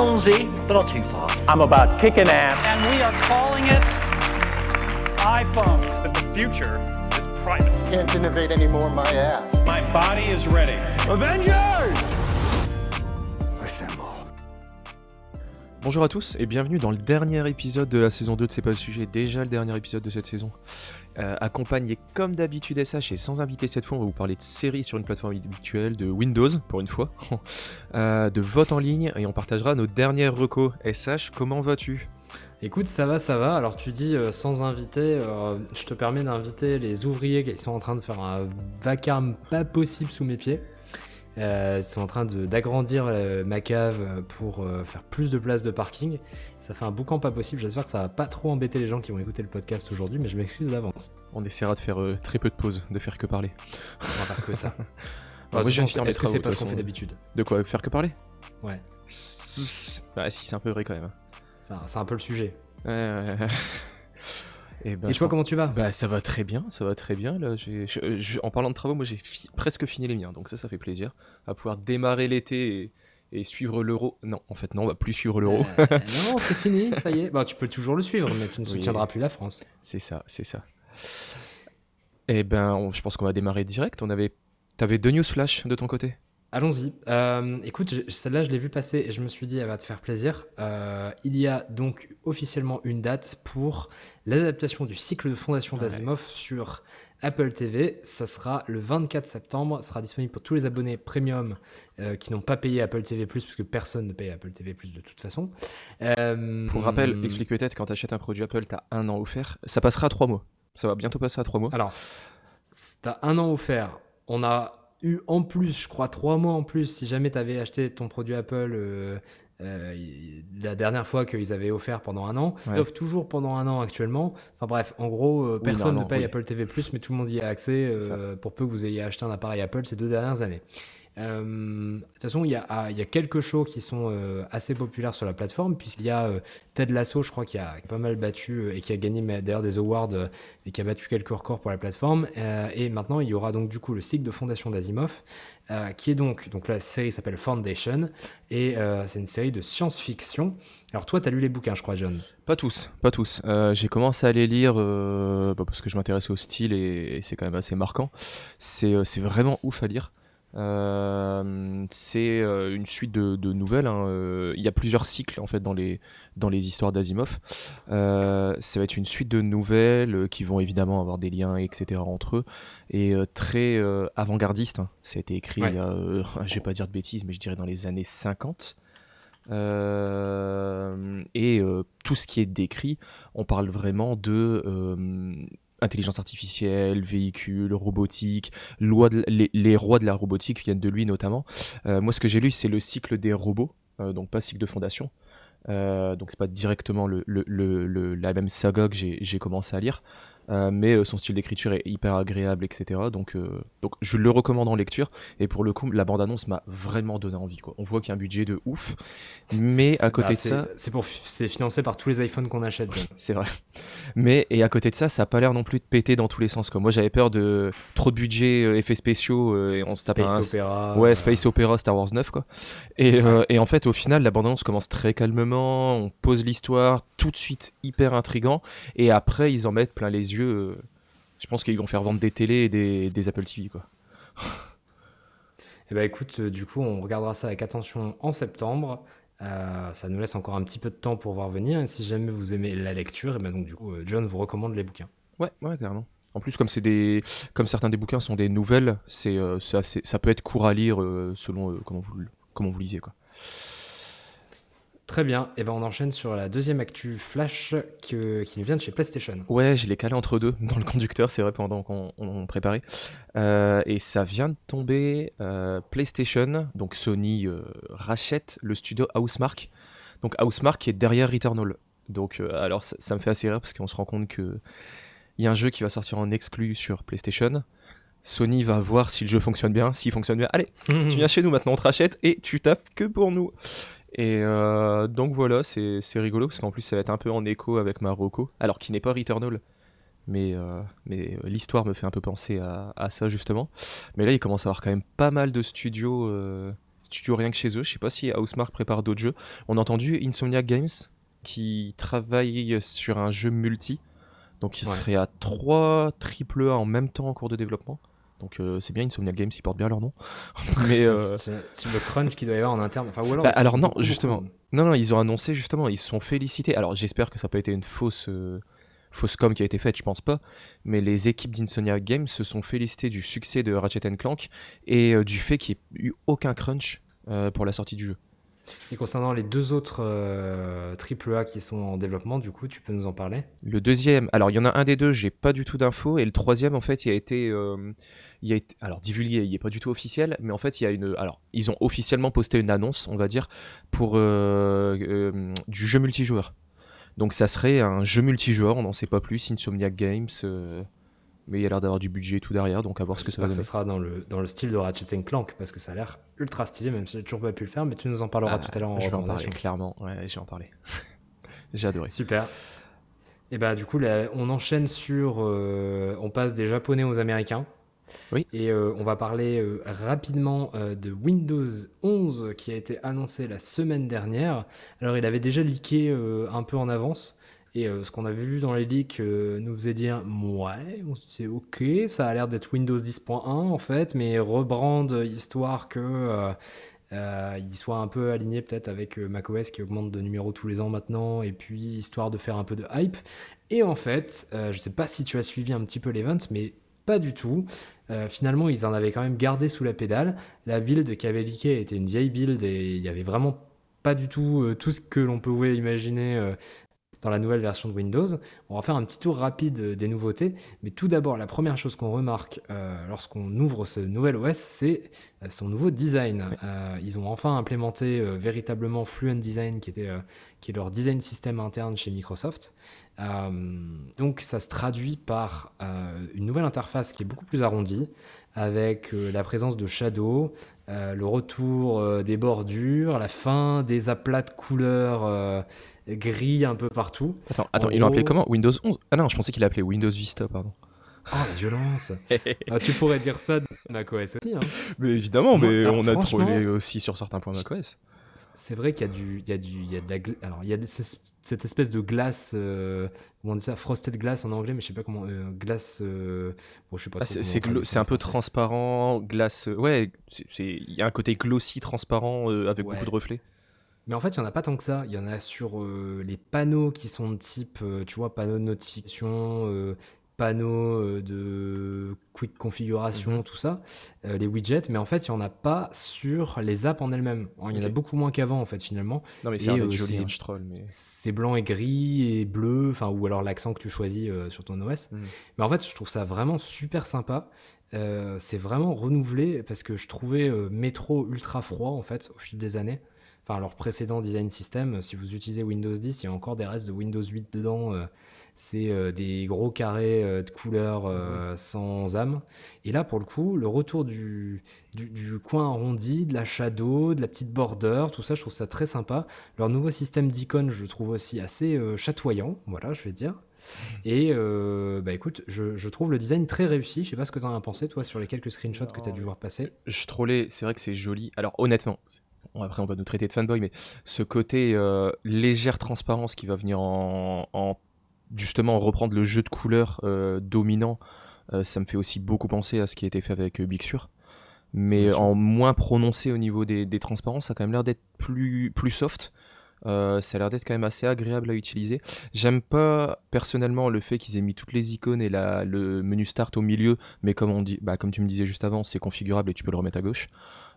allons-y, but not too far. I'm about kicking ass. and we are calling it iPhone. that the future is private. Can't innovate anymore, my ass. My body is ready. Avengers! Bonjour à tous et bienvenue dans le dernier épisode de la saison 2 de C'est pas le sujet, déjà le dernier épisode de cette saison. Euh, accompagné comme d'habitude SH et sans invité cette fois, on va vous parler de séries sur une plateforme habituelle, de Windows pour une fois, euh, de vote en ligne et on partagera nos dernières recos. SH, comment vas-tu? Écoute, ça va, ça va. Alors tu dis euh, sans inviter, euh, je te permets d'inviter les ouvriers qui sont en train de faire un vacarme pas possible sous mes pieds. Euh, ils sont en train d'agrandir euh, ma cave euh, pour euh, faire plus de place de parking. Ça fait un boucan pas possible. J'espère que ça va pas trop embêter les gens qui vont écouter le podcast aujourd'hui, mais je m'excuse d'avance. On essaiera de faire très peu de pauses, de faire que parler. On va faire que ça. Est-ce que c'est pas ce qu'on fait d'habitude De quoi Faire que parler? Ouais, Bah si, c'est un peu vrai quand même. c'est un, c'est un peu le sujet. Ouais, ouais, ouais. Et, bah, Et je toi, comment tu vas Bah ça va très bien, ça va très bien. Là, j'ai, je- je- en parlant de travaux, moi j'ai fi- presque fini les miens, donc ça, ça fait plaisir. À pouvoir démarrer l'été et, et suivre l'euro. Non, en fait non, on va plus suivre l'euro. Euh, non, c'est fini, ça y est. Bah, tu peux toujours le suivre, mais tu ne Oui. soutiendras plus la France. C'est ça, c'est ça. Eh ben, on- je pense qu'on va démarrer direct. On avait, t'avais deux news flash de ton côté? Allons-y. Euh, écoute, celle-là, je l'ai vue passer et je me suis dit, elle va te faire plaisir. Euh, il y a donc officiellement une date pour l'adaptation du cycle de fondation Ouais. d'Asimov sur Apple TV. Ça sera le 24 septembre. Ça sera disponible pour tous les abonnés premium euh, qui n'ont pas payé Apple TV+, parce que personne ne paye Apple TV+, de toute façon. Euh, Pour rappel, explique peut-être quand t'achètes un produit Apple, t'as un an offert. Ça passera à trois mois. Ça va bientôt passer à trois mois. Alors, t'as un an offert. On a eu en plus, je crois, trois mois en plus, si jamais t'avais acheté ton produit Apple euh, euh, la dernière fois qu'ils avaient offert pendant un an. Ouais. Ils offrent toujours pendant un an actuellement. Enfin bref, en gros, euh, personne non, ne paye oui. Apple TV+, mais tout le monde y a accès euh, pour peu que vous ayez acheté un appareil Apple ces deux dernières années. Euh, de toute façon, il y a, ah, y a quelques shows qui sont euh, assez populaires sur la plateforme, puisqu'il y a euh, Ted Lasso, je crois, qui a pas mal battu et qui a gagné d'ailleurs des awards et qui a battu quelques records pour la plateforme. Et maintenant, il y aura donc du coup le cycle de fondation d'Asimov, qui est donc, donc la série s'appelle Foundation, et c'est une série de science-fiction. Alors toi, tu as lu les bouquins, je crois, John? Pas tous, pas tous. J'ai commencé à les lire bah, parce que je m'intéressais au style et, c'est quand même assez marquant. C'est euh, vraiment ouf à lire. Euh, c'est euh, une suite de, de nouvelles. hein. Euh, Il y a plusieurs cycles en fait dans les, dans les histoires d'Asimov. Ça va être une suite de nouvelles qui vont évidemment avoir des liens, etc. entre eux et très avant-gardiste. hein. Ça a été écrit, Ouais. il y a, je vais pas dire de bêtises, mais je dirais dans les années 50. Euh, et tout ce qui est décrit, on parle vraiment de intelligence artificielle, véhicules, robotique, les, rois de la robotique viennent de lui notamment. Euh, moi, ce que j'ai lu, c'est le cycle des robots, euh, donc pas cycle de fondation. Euh, donc c'est pas directement la même saga que j'ai commencé à lire, Euh, mais euh, son style d'écriture est hyper agréable, etc. Donc, euh, donc je le recommande en lecture. Et pour le coup, la bande-annonce m'a vraiment donné envie. Quoi. On voit qu'il y a un budget de ouf, mais à côté Bah, de ça, c'est pour c'est financé par tous les iPhones qu'on achète. C'est vrai. Mais et à côté de ça, ça a pas l'air non plus de péter dans tous les sens. Quoi. Moi, j'avais peur de trop de budget, euh, effets spéciaux, et on se tape Space un, Opera. Ouais, Space Opera Star Wars 9 quoi. Et, et en fait au final la bande-annonce commence très calmement, on pose l'histoire, tout de suite hyper intrigant et après ils en mettent plein les yeux. Euh, je pense qu'ils vont faire vendre des télés et des, des Apple TV quoi. Eh ben écoute, euh, du coup, on regardera ça avec attention en septembre. Euh, ça nous laisse encore un petit peu de temps pour voir venir. Et si jamais vous aimez la lecture, et ben donc du coup, John vous recommande les bouquins. Ouais, ouais carrément. En plus comme c'est des comme certains des bouquins sont des nouvelles, c'est euh, assez- ça peut être court à lire euh, selon comment vous comment vous lisez quoi. Très bien. Et ben on enchaîne sur la deuxième actu flash que- qui nous vient de chez PlayStation. Ouais, je l'ai calé entre deux dans le conducteur, c'est vrai, pendant qu'on on- on préparait. Euh, et ça vient de tomber. euh, PlayStation, donc Sony, euh, rachète le studio Housemark. Donc Housemark est derrière Returnal. Donc, alors ça, ça me fait assez rire parce qu'on se rend compte que il y a un jeu qui va sortir en exclu sur PlayStation. Sony va voir si le jeu fonctionne bien. S'il fonctionne bien, allez, tu viens chez nous maintenant, on te rachète et tu tapes que pour nous. Et euh, donc voilà, c'est rigolo parce qu'en plus ça va être un peu en écho avec Marocco, alors qui n'est pas Returnal. Mais, euh, mais euh, l'histoire me fait un peu penser à, à ça justement. Mais là il commence à avoir quand même pas mal de studios, euh, studio rien que chez eux. Je sais pas si Housemark prépare d'autres jeux. On a entendu Insomniac Games qui travaille sur un jeu multi. Donc il Ouais. serait à 3 triple A en même temps en cours de développement. Donc euh, c'est bien Insomniac Games, ils portent bien leur nom. Mais euh, C'est le crunch qu'il doit y avoir en interne. Enfin, ou alors, Bah, alors non, justement. non, non, ils ont annoncé justement, ils se sont félicités. Alors j'espère que ça n'a pas été une fausse, euh, fausse com qui a été faite, je pense pas. Mais les équipes d'Insomniac Games se sont félicitées du succès de Ratchet Clank et du fait qu'il n'y ait eu aucun crunch pour la sortie du jeu. Et concernant les deux autres euh, AAA qui sont en développement, du coup, tu peux nous en parler? Le deuxième, alors il y en a un des deux, j'ai pas du tout d'infos, et le troisième en fait, il a été, euh, il a alors divulgué, il est pas du tout officiel, mais en fait il y a une, alors ils ont officiellement posté une annonce, on va dire, pour euh, du jeu multijoueur. Donc ça serait un jeu multijoueur, on n'en sait pas plus, Insomniac Games, mais il y a l'air d'avoir du budget et tout derrière, donc à voir ce que ça va que donner. ça sera dans le, dans le style de Ratchet Clank, parce que ça a l'air ultra stylé, même si j'ai toujours pas pu le faire, mais tu nous en parleras Ah, tout à l'heure en je vais en parler clairement, ouais, je vais en parler. j'ai adoré. Super. Et bah du coup, là, on enchaîne sur... euh, on passe des Japonais aux Américains. Oui. Et euh, on va parler euh, rapidement euh, de Windows 11 qui a été annoncé la semaine dernière. Alors il avait déjà leaké un peu en avance. Et euh, ce qu'on a vu dans les leaks euh, nous faisait dire ouais, c'est ok, ça a l'air d'être Windows 10.1 en fait, mais rebrand histoire que euh, il soit un peu aligné peut-être avec macOS qui augmente de numéros tous les ans maintenant, et puis histoire de faire un peu de hype. Et en fait, je sais pas si tu as suivi un petit peu l'event, mais pas du tout. Finalement, ils en avaient quand même gardé sous la pédale. La build qui avait leaké était une vieille build et il y avait vraiment pas du tout tout ce que l'on pouvait imaginer dans la nouvelle version de Windows. On va faire un petit tour rapide euh, des nouveautés. Mais tout d'abord, la première chose qu'on remarque euh, lorsqu'on ouvre ce nouvel OS, c'est euh, son nouveau design. Euh, ils ont enfin implémenté euh, véritablement Fluent Design, qui, était, qui est leur design système interne chez Microsoft. Euh, donc ça se traduit par euh, une nouvelle interface qui est beaucoup plus arrondie, avec euh, la présence de Shadow, euh, le retour des bordures, la fin des aplats de couleurs gris un peu partout. Attends, attends, En ils l'ont appelé comment? Windows 11 Ah non, je pensais qu'il appelait Windows Vista, pardon. Oh la violence Ah, Tu pourrais dire ça de macOS aussi. hein. Mais évidemment, Moi, mais alors, on a trollé aussi sur certains points macOS. C'est vrai qu'il y a du, il y a du, il y a de la, alors il y a cette espèce de glace, euh, comment on dit ça, frosted glass en anglais, mais je sais pas comment, euh, glace, euh, bon je sais pas. Ah, c'est un peu transparent, glace. Ouais, c'est- il y a un côté glossy, transparent, avec Ouais. beaucoup de reflets. Mais en fait, il y en a pas tant que ça. Il y en a sur euh, les panneaux qui sont de type, euh, tu vois, panneaux de notification, euh, panneaux euh, de quick configuration, Mhm. tout ça, euh, les widgets. Mais en fait, il y en a pas sur les apps en elles-mêmes. Il y en a beaucoup moins qu'avant, en fait, finalement. Non, mais c'est un euh, joli, hein, je troll, mais. c'est blanc et gris et bleu, enfin ou alors l'accent que tu choisis euh, sur ton OS. Mm. Mais en fait, je trouve ça vraiment super sympa. C'est vraiment renouvelé parce que je trouvais Metro ultra froid en fait au fil des années. Enfin, leur précédent design system, si vous utilisez Windows 10, il y a encore des restes de Windows 8 dedans. C'est euh, des gros carrés euh, de couleurs euh, sans âme. Et là, pour le coup, le retour du, du, du coin arrondi, de la shadow, de la petite border, tout ça, je trouve ça très sympa. Leur nouveau système d'icônes, je le trouve aussi assez chatoyant, voilà, je vais dire. Et euh, bah écoute, je, je trouve le design très réussi. Je sais pas ce que tu en as pensé, toi, sur les quelques screenshots que tu as dû voir passer. Je trollais, c'est vrai que c'est joli. Alors, honnêtement, après, on va nous traiter de fanboy, mais ce côté euh, légère transparence qui va venir en, en- justement reprendre le jeu de couleurs euh, dominant, euh, ça me fait aussi beaucoup penser à ce qui a été fait avec euh, Big Sur. Mais en moins prononcé au niveau des, des transparences, ça a quand même l'air d'être plus, plus soft. Euh, ça a l'air d'être quand même assez agréable à utiliser. J'aime pas personnellement le fait qu'ils aient mis toutes les icônes et la, le menu start au milieu, mais comme, on dit, bah, comme tu me disais juste avant, c'est configurable et tu peux le remettre à gauche.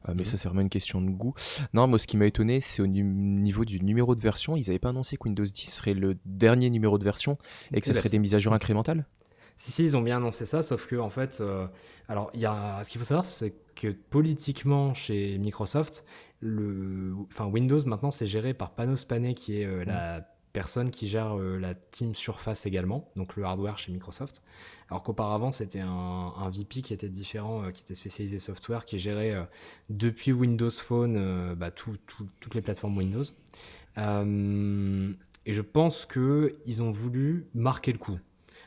Euh, mais Mhm. ça, c'est vraiment une question de goût. Non, moi, ce qui m'a étonné, c'est au niveau du numéro de version. Ils n'avaient pas annoncé que Windows 10 serait le dernier numéro de version et que ça ben, serait des mises à jour incrémentales? Si, si, ils ont bien annoncé ça, sauf que, en fait, euh, alors, il y a, ce qu'il faut savoir, c'est que politiquement, chez Microsoft, le, enfin, Windows, maintenant, c'est géré par Panos Panay, qui est euh, la personne qui gère euh, la team Surface également, donc le hardware chez Microsoft. Alors qu'auparavant, c'était un, un VP qui était différent, euh, qui était spécialisé software, qui gérait euh, depuis Windows Phone bah, tout- tout- toutes les plateformes Windows. Et je pense qu'ils ont voulu marquer le coup.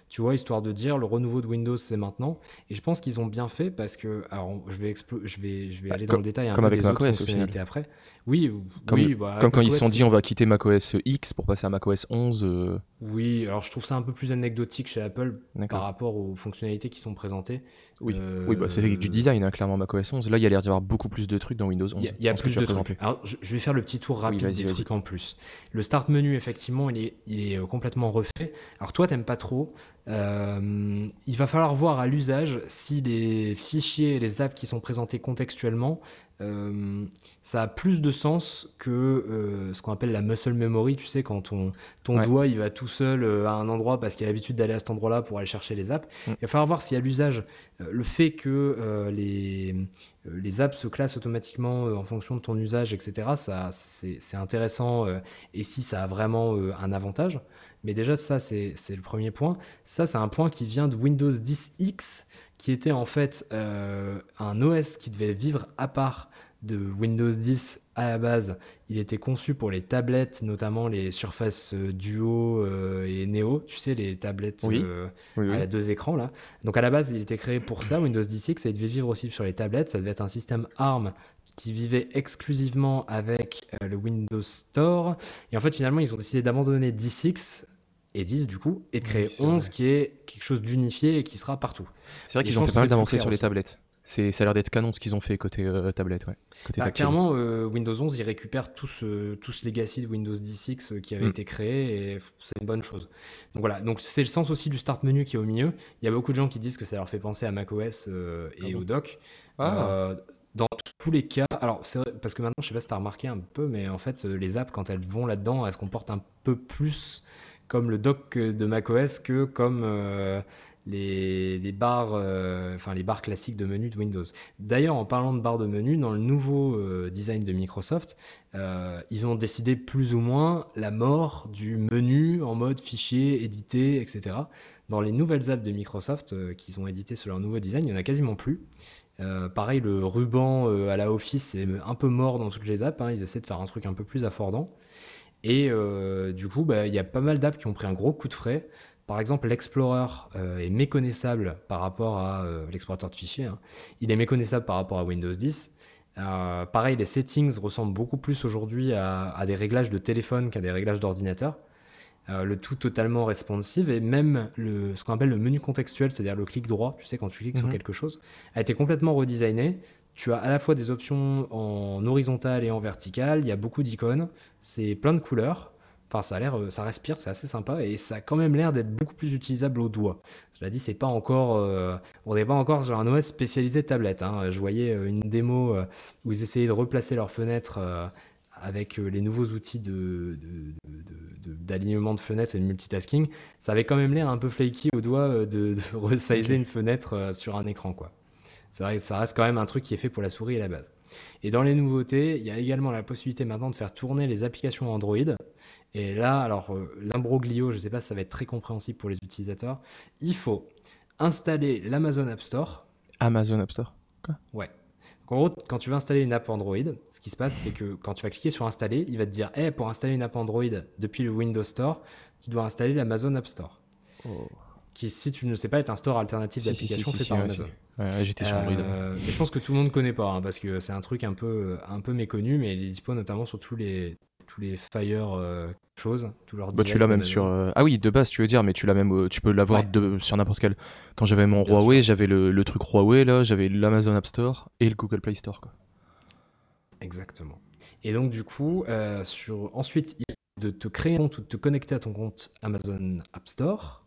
tu vois, histoire de dire le renouveau de Windows c'est maintenant. Et je pense qu'ils ont bien fait parce que, alors je vais, je vais, je vais Bah, aller dans le détail un comme peu avec des autres fonctionnalités après. Oui, Comme, oui, bah, comme quand ils se sont dit on va quitter macOS X pour passer à macOS 11. euh, Oui, alors je trouve ça un peu plus anecdotique chez Apple par rapport aux fonctionnalités qui sont présentées. Oui, Euh, oui bah, c'est du design, hein, clairement, macOS 11. Là, il y a l'air d'y avoir beaucoup plus de trucs dans Windows 11. Il y a, y plus de trucs. Alors, je, je vais faire le petit tour rapide vas-y, des trucs en plus. Le start menu, effectivement, il est, il est euh, complètement refait. Alors toi, t'aimes pas trop. Euh, il va falloir voir à l'usage si les fichiers et les apps qui sont présentés contextuellement, euh, ça a plus de sens que euh, ce qu'on appelle la muscle memory. Tu sais, quand ton, ton Ouais. doigt il va tout seul euh, à un endroit parce qu'il a l'habitude d'aller à cet endroit-là pour aller chercher les apps. Mm. Il va falloir voir si à l'usage, euh, le fait que les, les apps se classent automatiquement en fonction de ton usage, etc., ça, c'est intéressant et si ça a vraiment un avantage. Mais déjà, ça, c'est c'est le premier point. Ça, c'est un point qui vient de Windows 10X, qui était en fait euh, un OS qui devait vivre à part de Windows 10 à la base. Il était conçu pour les tablettes, notamment les Surface euh, Duo euh, et Neo, tu sais, les tablettes Oui. euh, Oui, oui. à deux écrans là. Donc à la base, il était créé pour ça, Windows 10X, et il devait vivre aussi sur les tablettes. Ça devait être un système ARM qui vivait exclusivement avec le Windows Store. Et en fait, finalement, ils ont décidé d'abandonner 10X et 10 du coup, et de créer c'est 11 vrai. qui est quelque chose d'unifié et qui sera partout. C'est vrai qu'ils ont fait pas mal d'avancées sur les tablettes. C'est, ça a l'air d'être canon ce qu'ils ont fait côté euh, tablette, ouais. Côté Bah, clairement, euh, Windows 11, il récupère tout ce, tout ce legacy de Windows 10X euh, qui avait Mm. été créé et c'est une bonne chose. Donc voilà, donc c'est le sens aussi du start menu qui est au milieu. Il y a beaucoup de gens qui disent que ça leur fait penser à macOS euh, et Ah bon au dock. Ah. Dans tous les cas, alors c'est parce que maintenant, je sais pas si tu as remarqué un peu, mais en fait, les apps, quand elles vont là-dedans, elles se comportent un peu plus comme le dock euh, de macOS que comme euh, les, barres, euh, les barres classiques de menu de Windows. D'ailleurs, en parlant de barres de menu, dans le nouveau euh, design de Microsoft, euh, ils ont décidé plus ou moins la mort du menu en mode fichier, édité, etc. Dans les nouvelles apps de Microsoft euh, qu'ils ont éditées sur leur nouveau design, il n'y en a quasiment plus. Euh, pareil, le ruban euh, à la Office c'est un peu mort dans toutes les apps. hein. Ils essaient de faire un truc un peu plus affordant. Et euh, du coup, bah, il y a pas mal d'apps qui ont pris un gros coup de frais. Par exemple, l'Explorer euh, est méconnaissable par rapport à euh, l'explorateur de fichiers. hein. Il est méconnaissable par rapport à Windows 10. Euh, pareil, les settings ressemblent beaucoup plus aujourd'hui à, à des réglages de téléphone qu'à des réglages d'ordinateur. Le tout totalement responsive et même le, ce qu'on appelle le menu contextuel, c'est-à-dire le clic droit, tu sais, quand tu cliques sur Mhm. quelque chose, a été complètement redesigné. Tu as à la fois des options en horizontal et en vertical, il y a beaucoup d'icônes, c'est plein de couleurs. Enfin, ça a l'air, euh, ça respire, c'est assez sympa et ça a quand même l'air d'être beaucoup plus utilisable au doigt. Cela dit, c'est pas encore, euh, on n'est pas encore sur un OS spécialisé tablette. hein. Je voyais euh, une démo où ils essayaient de replacer leurs fenêtres euh, avec les nouveaux outils de, de- de- de- de- d'alignement de, fenêtres et de multitasking. Ça avait quand même l'air un peu flaky au doigt de, resizer une fenêtre sur un écran, quoi. C'est vrai que ça reste quand même un truc qui est fait pour la souris à la base. Et dans les nouveautés, il y a également la possibilité maintenant de faire tourner les applications Android. Et là, alors, euh, l'imbroglio, je ne sais pas si ça va être très compréhensible pour les utilisateurs. Il faut installer l'Amazon App Store. Amazon App Store. Ouais. Donc, en gros, quand tu vas installer une app Android, ce qui se passe, c'est que quand tu vas cliquer sur installer, il va te dire hey, pour installer une app Android depuis le Windows Store, tu dois installer l'Amazon App Store. Qui, si tu ne le sais pas, est un store alternatif Si, fait par Amazon. Ouais, j'étais sur Android. Euh, je pense que tout le monde connaît pas, hein, parce que c'est un truc un peu, un peu méconnu, mais il est dispo notamment sur tous les, tous les Fire euh, choses, tous leurs Bah, tu l'as même sur. euh, Ah oui, de base, tu veux dire, mais tu l'as même. euh, tu peux l'avoir Ouais. de- sur n'importe quel. Quand j'avais mon Bien Huawei, j'avais le, le truc Huawei, là, j'avais l'Amazon App Store et le Google Play Store. Quoi. Exactement. Et donc, du coup, euh, sur... ensuite, il y a de te créer un compte ou de te connecter à ton compte Amazon App Store.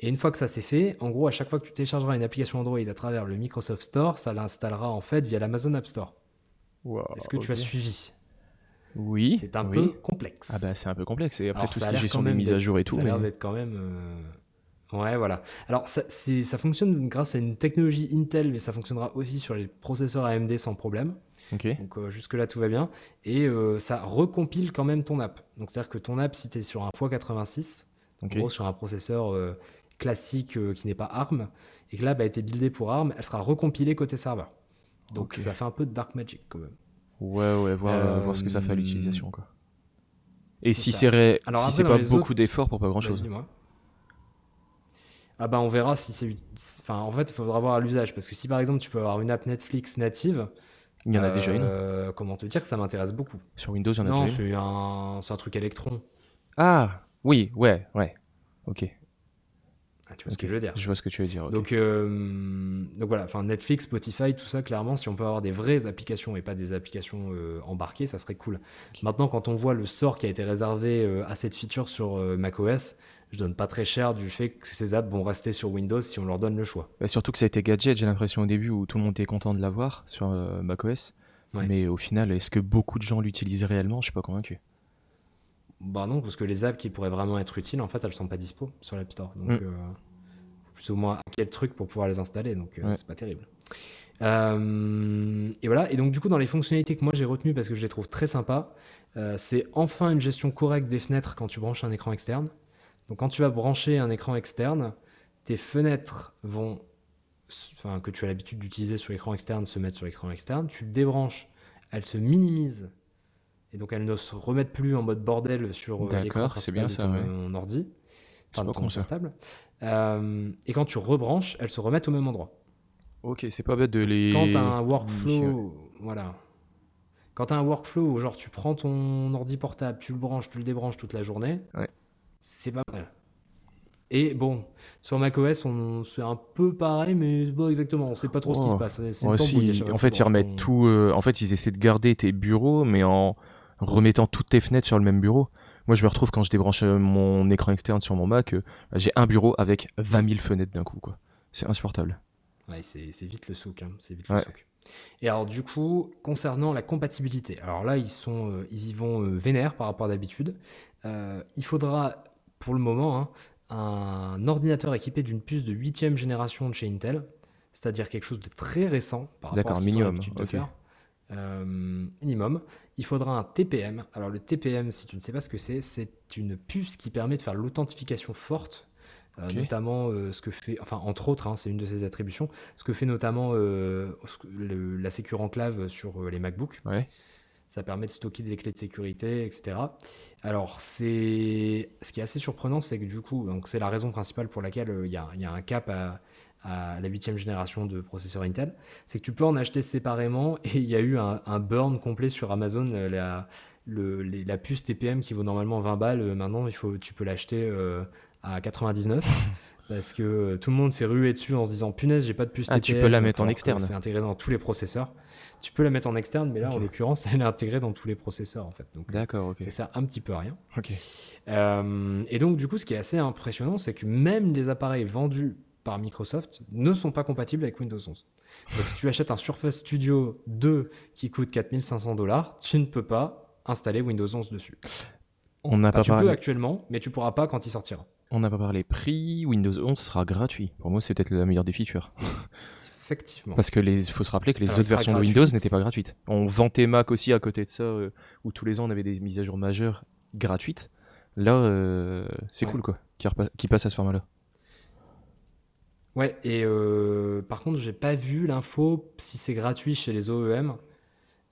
Et une fois que ça c'est fait, en gros, à chaque fois que tu téléchargeras une application Android à travers le Microsoft Store, ça l'installera en fait via l'Amazon App Store. Est-ce que tu as suivi? Oui. C'est un oui. peu complexe. Ah bah c'est un peu complexe. Et après Alors, tout ça ce a qui gestion des mises à jour et tout. Ça a l'air mais- d'être quand même. euh, Ouais, voilà. Alors, ça, fonctionne grâce à une technologie Intel, mais ça fonctionnera aussi sur les processeurs AMD sans problème. Donc, euh, jusque-là, tout va bien. Et euh, ça recompile quand même ton app. Donc, c'est-à-dire que ton app, si tu es sur un x86, Ok. en gros, sur un processeur euh, classique euh, qui n'est pas ARM, et que l'app a été buildée pour ARM, elle sera recompilée côté serveur. Donc, ça fait un peu de dark magic quand même. Ouais, ouais, voir, Euh, voir ce que ça fait à l'utilisation. quoi. Et si c'est si c'est pas beaucoup autres- d'efforts pour pas grand chose. dis-moi. Ah bah on verra si c'est... Enfin, en fait, il faudra voir à l'usage. Parce que si par exemple tu peux avoir une app Netflix native, Il y en a déjà une. euh, comment te dire que ça m'intéresse beaucoup? Sur Windows, il y en a Non, déjà une. c'est un... c'est un truc Electron. Ah, oui, ouais, ouais. Ok. Ah, tu vois ce que je veux dire. Je vois ce que tu veux dire. Donc, euh, donc voilà, enfin Netflix, Spotify, tout ça, clairement, si on peut avoir des vraies applications et pas des applications euh, embarquées, ça serait cool. Maintenant, quand on voit le sort qui a été réservé euh, à cette feature sur macOS, je donne pas très cher du fait que ces apps vont rester sur Windows si on leur donne le choix. Bah, surtout que ça a été gadget, j'ai l'impression au début où tout le monde était content de l'avoir sur macOS. Ouais. Mais au final, est-ce que beaucoup de gens l'utilisent réellement? Je suis pas convaincu. Bah non, parce que les apps qui pourraient vraiment être utiles, en fait, elles sont pas dispo sur l'App Store. Donc, Mm. euh, faut plus ou moins hacker le truc pour pouvoir les installer. Donc, euh, Ouais. c'est pas terrible. Euh, et voilà. Et donc, du coup, dans les fonctionnalités que moi j'ai retenues parce que je les trouve très sympas, euh, c'est enfin une gestion correcte des fenêtres quand tu branches un écran externe. Donc, quand tu vas brancher un écran externe, tes fenêtres vont, enfin, que tu as l'habitude d'utiliser sur l'écran externe, se mettre sur l'écran externe. Tu le débranches, elles se minimisent. Et donc, elles ne se remettent plus en mode bordel sur euh, l'écran bien de ça, ton ordi, enfin de ton portable. Euh, et quand tu rebranches, elles se remettent au même endroit. Ok, c'est pas bête de les. Quand tu as un workflow, voilà. Quand tu as un workflow où genre tu prends ton ordi portable, tu le branches, tu le débranches toute la journée, Ouais. c'est pas mal. Et bon, sur macOS, on c'est un peu pareil, mais pas exactement. On sait pas trop ce qui Oh. se passe. Si, en fait, ils remettent ton- tout. euh, en fait, ils essaient de garder tes bureaux, mais en remettant toutes tes fenêtres sur le même bureau. Moi, je me retrouve quand je débranche euh, mon écran externe sur mon Mac, euh, j'ai un bureau avec 20 000 fenêtres d'un coup, quoi. C'est insupportable. Ouais, c'est vite le souk. hein, C'est vite Ouais. le souk. Et alors, du coup, concernant la compatibilité, alors là, ils, sont, euh, ils y vont euh, vénère par rapport à d'habitude. Euh, il faudra, pour le moment, hein, un ordinateur équipé d'une puce de 8 génération de chez Intel, c'est-à-dire quelque chose de très récent par rapport à D'accord, ce qu'ils ont minimum, l'habitude de faire. Euh, minimum. Il faudra un TPM. Alors, le TPM, si tu ne sais pas ce que c'est, c'est une puce qui permet de faire l'authentification forte. euh, notamment euh, ce que fait, enfin entre autres, hein, c'est une de ses attributions, ce que fait notamment le- la Secure Enclave sur les MacBooks. Ouais. Ça permet de stocker des clés de sécurité, etc. Alors, c'est ce qui est assez surprenant, c'est que du coup, donc c'est la raison principale pour laquelle euh, il y, a, il y a un cap à, à la huitième génération de processeurs Intel, c'est que tu peux en acheter séparément et il y a eu un, un burn complet sur Amazon. euh, La, le- les- la puce TPM qui vaut normalement 20 balles, euh, maintenant il faut, tu peux l'acheter euh, à 99 parce que euh, tout le monde s'est rué dessus en se disant punaise, j'ai pas de puce Ah, tu TPM. peux la mettre en externe. C'est intégré dans tous les processeurs. Tu peux la mettre en externe, mais là en l'occurrence, elle est intégrée dans tous les processeurs en fait. Donc, D'accord, ok. ça sert un petit peu à rien. Euh, et donc, du coup, ce qui est assez impressionnant, c'est que même les appareils vendus par Microsoft ne sont pas compatibles avec Windows 11. Donc, si tu achètes un Surface Studio 2 qui coûte 4500 dollars, tu ne peux pas installer Windows 11 dessus. On n'a Enfin, pas, tu peux actuellement, mais tu pourras pas quand il sortira. on n'a pas parlé prix. Windows 11 sera gratuit. Pour moi, c'est peut-être la meilleure des features. Effectivement. Parce que les, faut se rappeler que les Alors, autres versions de. Windows n'étaient pas gratuites. On vantait Mac aussi à côté de ça, euh, où tous les ans on avait des mises à jour majeures gratuites. Là, euh, c'est Ouais. cool quoi, qui, passe à ce format-là. Ouais, et euh, par contre, j'ai pas vu l'info si c'est gratuit chez les OEM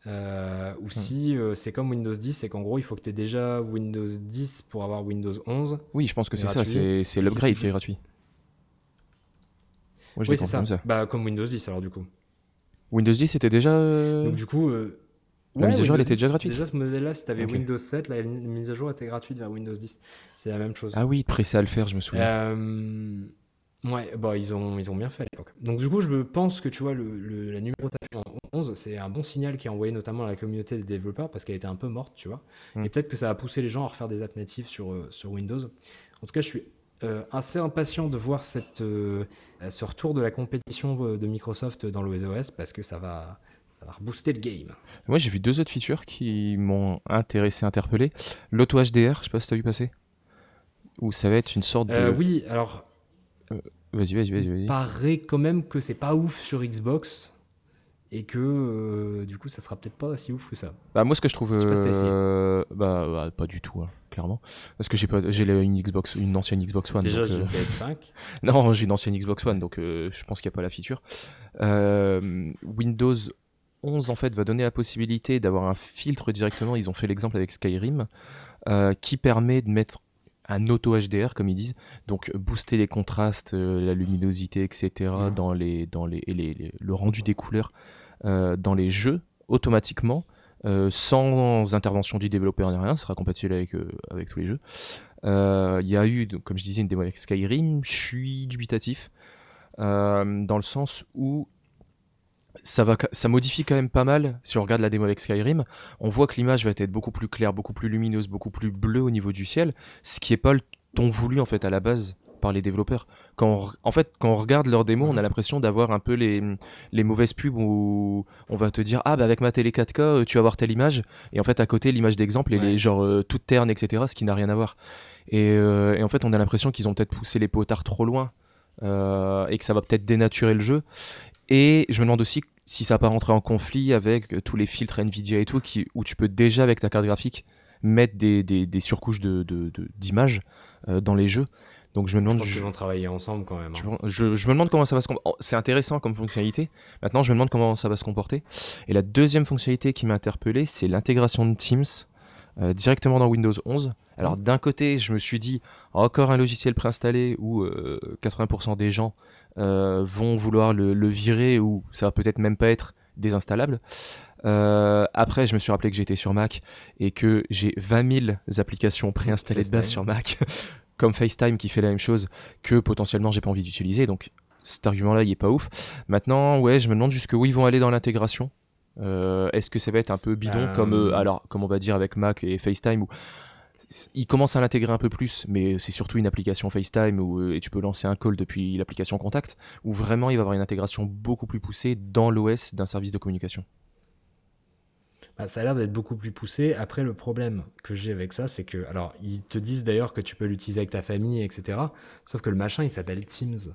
euh, Hmm. ou si euh, c'est comme Windows 10, c'est qu'en gros, il faut que tu aies déjà Windows 10 pour avoir Windows 11. Oui, je pense que c'est ça, c'est l'upgrade si qui est gratuit. Moi, je Oui, c'est ça. comme ça. Bah, comme Windows 10, alors du coup. Windows 10 c'était déjà. euh, Donc, du coup. euh, La mise à jour, elle était déjà 10, gratuite Déjà, ce modèle-là, si tu avais. Windows 7, la mi- mise à jour était gratuite vers Windows 10. C'est la même chose. Ah oui, pressé à le faire, je me souviens. Euh, Ouais, bah, ils, ont, ils ont bien fait à l'époque. Donc, du coup, je pense que tu vois, le, le- la numérotation en 11, c'est un bon signal qui est envoyé notamment à la communauté des développeurs parce qu'elle était un peu morte, tu vois. Mm. Et peut-être que ça va pousser les gens à refaire des apps natives sur, euh, sur Windows. En tout cas, je suis assez impatient de voir cette, euh, ce retour de la compétition euh, de Microsoft dans l'OS parce que ça va, ça va rebooster le game. Moi j'ai vu deux autres features qui m'ont intéressé, interpellé. L'auto HDR, je sais pas si t'as vu passer. Où ça va être une sorte de. Euh, oui, alors Vas-y, vas-y, vas-y. il paraît quand même que c'est pas ouf sur Xbox et que euh, du coup ça sera peut-être pas si ouf que ça. Bah moi ce que je trouve Je pas si euh, bah, bah, pas du tout hein, clairement parce que j'ai pas j'ai une Xbox une ancienne Xbox One Déjà j'ai euh, une PS5. non j'ai une ancienne Xbox One donc euh, je pense qu'il n'y a pas la feature Euh, Windows 11 en fait va donner la possibilité d'avoir un filtre directement ils ont fait l'exemple avec Skyrim euh, qui permet de mettre un auto HDR comme ils disent, donc booster les contrastes, euh, la luminosité, etc. Mhm. dans les dans les, et les- les- le rendu des couleurs euh, dans les jeux automatiquement. euh, sans intervention du développeur ni rien, ce sera compatible avec, avec tous les jeux. Il y a eu, donc, comme je disais, une démo avec Skyrim. Je suis dubitatif dans le sens où ça, va, ça modifie quand même pas mal. Si on regarde la démo avec Skyrim, on voit que l'image va être beaucoup plus claire, beaucoup plus lumineuse, beaucoup plus bleue au niveau du ciel, ce qui est pas le ton voulu en fait à la base par les développeurs. Quand on en fait, quand on regarde leur démo, on a l'impression d'avoir un peu les, les mauvaises pubs où on va te dire ah bah avec ma télé 4K euh, tu vas voir telle image et en fait à côté l'image d'exemple elle Ouais. est genre euh, toute terne etc ce qui n'a rien à voir et, euh, et en fait on a l'impression qu'ils ont peut-être poussé les potards trop loin euh, et que ça va peut-être dénaturer le jeu et je me demande aussi si ça va pas rentrer en conflit avec euh, tous les filtres Nvidia et tout qui, où tu peux déjà avec ta carte graphique mettre des, des, des surcouches de, de- de- d'images euh, dans les jeux donc je me Je demande pense je- qu'ils vont travailler ensemble quand même. hein. je, me- je- je me demande comment ça va se comporter. C'est intéressant comme fonctionnalité. Maintenant, je me demande comment ça va se comporter. Et la deuxième fonctionnalité qui m'a interpellé, c'est l'intégration de Teams euh, directement dans Windows 11. Alors, d'un côté, je me suis dit, encore un logiciel préinstallé où euh, 80% des gens euh, vont vouloir le, le virer ou ça va peut-être même pas être désinstallable. Euh, après, je me suis rappelé que j'étais sur Mac et que j'ai 20 000 applications préinstallées de base sur Mac, comme FaceTime qui fait la même chose que potentiellement j'ai pas envie d'utiliser. Donc cet argument-là, il est pas ouf. Maintenant, ouais, je me demande jusqu'où ils vont aller dans l'intégration. Euh, Est-ce que ça va être un peu bidon Euh, comme euh, alors comme on va dire avec Mac et FaceTime où ils commencent à l'intégrer un peu plus, mais c'est surtout une application FaceTime où et tu peux lancer un call depuis l'application Contact, où vraiment il va y avoir une intégration beaucoup plus poussée dans l'OS d'un service de communication. Bah, ça a l'air d'être beaucoup plus poussé. Après, le problème que j'ai avec ça, c'est que, alors, ils te disent d'ailleurs que tu peux l'utiliser avec ta famille, etc. Sauf que le machin, il s'appelle Teams.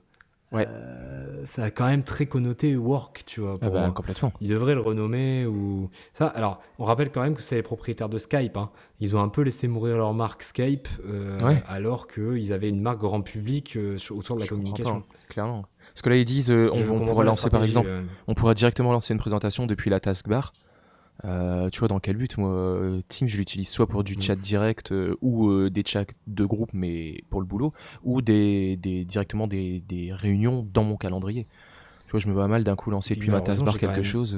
Ouais. Euh, ça a quand même très connoté work, tu vois. Ah pour bah, moi. complètement. Ils devraient le renommer ou ça. Alors, on rappelle quand même que c'est les propriétaires de Skype. hein. Ils ont un peu laissé mourir leur marque Skype, euh, Ouais. alors qu'ils avaient une marque grand public euh, autour de la Je communication. pas, clairement. Parce que là ils disent on, on comprends pourra pas la lancer par exemple on pourra directement lancer une présentation depuis la taskbar. Euh, tu vois, dans quel but? Moi, euh, Teams, je l'utilise soit pour du Mm. chat direct euh, ou euh, des chats de groupe, mais pour le boulot, ou des, des- directement des, des réunions dans mon calendrier. Tu vois, je me vois mal d'un coup lancer Puis depuis ma j'ai quand quelque même- chose.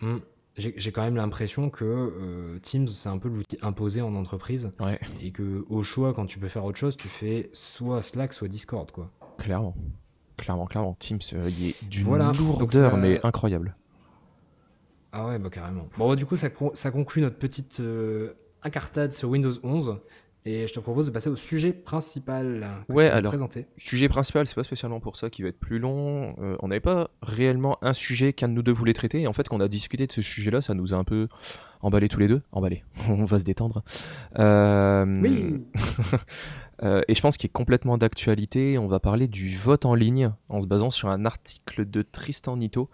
Hmm. J'ai quand même l'impression que Teams, c'est un peu l'outil imposé en entreprise. Ouais, Et que au choix, quand tu peux faire autre chose, tu fais soit Slack, soit Discord, quoi. clairement. Clairement, clairement. Teams, il est d'une Voilà, lourdeur, ça- mais incroyable. Ah ouais, bah carrément. Bon, bah, du coup, ça, con- ça conclut notre petite euh, incartade sur Windows 11. Et je te propose de passer au sujet principal que Ouais, tu alors. présenter. Sujet principal, c'est pas spécialement pour ça qui va être plus long. Euh, on n'avait pas réellement un sujet qu'un de nous deux voulait traiter. Et en fait, quand on a discuté de ce sujet-là, ça nous a un peu emballé tous les deux. Emballé, on va se détendre. Euh, euh, et je pense qu'il est complètement d'actualité. On va parler du vote en ligne en se basant sur un article de Tristan Nito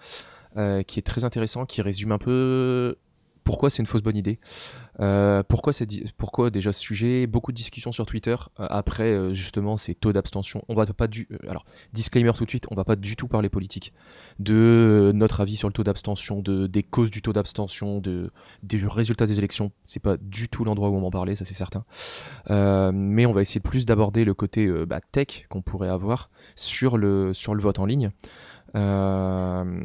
euh, qui est très intéressant, qui résume un peu pourquoi c'est une fausse bonne idée. Euh, pourquoi, pourquoi déjà ce sujet? Beaucoup de discussions sur Twitter. Euh, après, justement, ces taux d'abstention. On va pas du. alors, disclaimer tout de suite, on va pas du tout parler politique. De notre avis sur le taux d'abstention, de, des causes du taux d'abstention, de, des résultats des élections. C'est pas du tout l'endroit où on va en parler, ça c'est certain. Mais on va essayer plus d'aborder le côté bah, tech qu'on pourrait avoir sur le, sur le vote en ligne. Euh,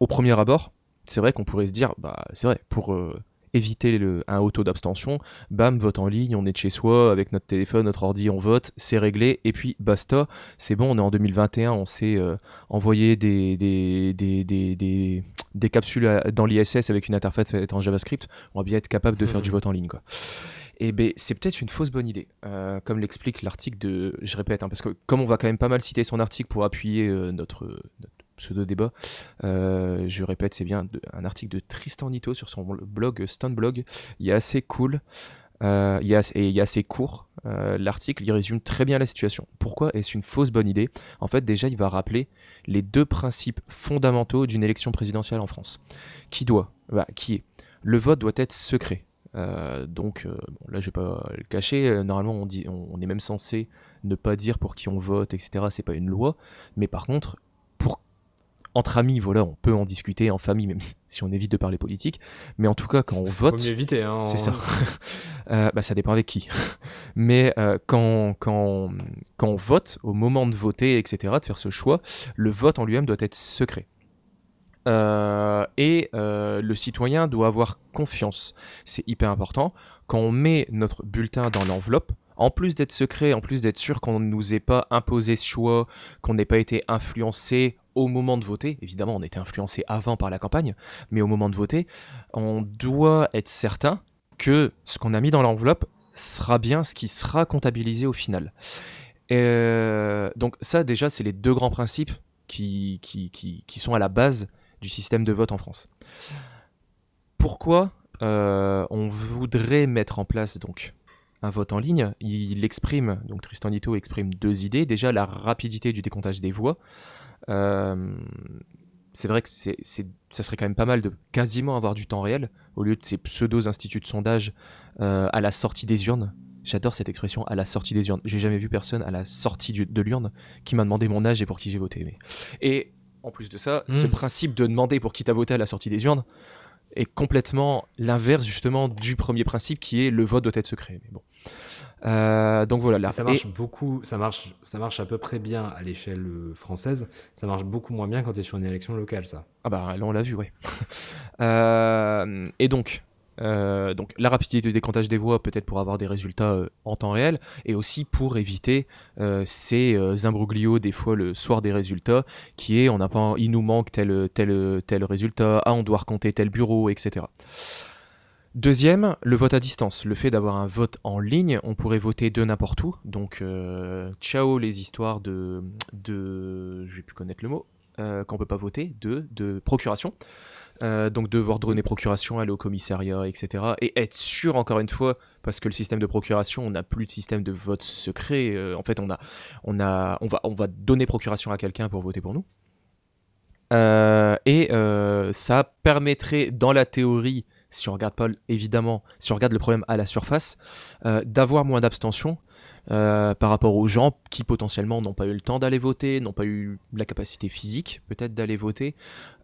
au premier abord, c'est vrai qu'on pourrait se dire, bah, c'est vrai, pour euh, éviter le, un haut taux d'abstention, bam, vote en ligne, on est de chez soi, avec notre téléphone, notre ordi, on vote, c'est réglé, et puis basta, c'est bon, on est en 2021, on sait euh, envoyer des, des, des, des, des, des capsules à- dans l'ISS avec une interface en JavaScript, on va bien être capable de faire Mhm. du vote en ligne, quoi. Et ben, c'est peut-être une fausse bonne idée, euh, comme l'explique l'article de. Je répète, hein, parce que comme on va quand même pas mal citer son article pour appuyer euh, notre, notre pseudo-débat, euh, je répète, c'est bien un article de Tristan Nito sur son blog Stunblog. Il est assez cool. euh, il assez- court. Euh, L'article, il résume très bien la situation. Pourquoi est-ce une fausse bonne idée? En fait, déjà, il va rappeler les deux principes fondamentaux d'une élection présidentielle en France. Qui doit bah, Qui est Le vote doit être secret. Euh, donc euh, là je vais pas le cacher, euh, normalement on, on, est même censé ne pas dire pour qui on vote, etc. C'est pas une loi, mais par contre, entre amis, voilà, on peut en discuter en famille, même si on évite de parler politique. Mais en tout cas, quand on vote, mieux éviter. Hein, c'est ça. Euh, bah, ça dépend avec qui. Mais euh, quand, quand, quand on vote, au moment de voter, etc., de faire ce choix, le vote en lui-même doit être secret. Euh, et euh, le citoyen doit avoir confiance. C'est hyper important. Quand on met notre bulletin dans l'enveloppe, en plus d'être secret, en plus d'être sûr qu'on ne nous ait pas imposé ce choix, qu'on n'ait pas été influencé au moment de voter, évidemment on était influencé avant par la campagne, mais au moment de voter, on doit être certain que ce qu'on a mis dans l'enveloppe sera bien ce qui sera comptabilisé au final. Euh, donc ça déjà c'est les deux grands principes qui, sont à la base du système de vote en France. Pourquoi euh, on voudrait mettre en place donc un vote en ligne Il exprime, donc Tristan Nito exprime deux idées. Déjà la rapidité du décomptage des voix. Euh, c'est vrai que c'est, ça serait quand même pas mal de quasiment avoir du temps réel au lieu de ces pseudo instituts de sondage euh, à la sortie des urnes. J'adore cette expression à la sortie des urnes. J'ai jamais vu personne à la sortie du- de l'urne qui m'a demandé mon âge et pour qui j'ai voté. mais- Et en plus de ça, ce principe de demander pour qui t'as voté à la sortie des urnes est complètement l'inverse justement du premier principe qui est le vote doit être secret. Mais bon. Euh, donc voilà. là. Ça marche beaucoup, ça marche, ça marche à peu près bien à l'échelle euh, française. Ça marche beaucoup moins bien quand tu es sur une élection locale, ça. Ah bah là on l'a vu, ouais. Euh, et donc, euh, donc la rapidité de décomptage des voix peut-être pour avoir des résultats euh, en temps réel et aussi pour éviter euh, ces imbroglios des fois le soir des résultats qui est on pas il nous manque tel tel tel résultat ah on doit recompter tel bureau etc. Deuxième, le vote à distance. Le fait d'avoir un vote en ligne, on pourrait voter de n'importe où. Donc, ciao les histoires de, de, je vais plus connaître le mot, qu'on peut pas voter, de, de procuration. Euh, donc devoir donner procuration, aller au commissariat, etc. Et être sûr, encore une fois, parce que le système de procuration, on n'a plus de système de vote secret. euh, en fait, on, a, on, a, on, va, on va donner procuration à quelqu'un pour voter pour nous. Euh, et ça permettrait, dans la théorie, si on regarde évidemment, si on regarde le problème à la surface, d'avoir moins d'abstention euh, par rapport aux gens qui potentiellement n'ont pas eu le temps d'aller voter, n'ont pas eu la capacité physique peut-être d'aller voter,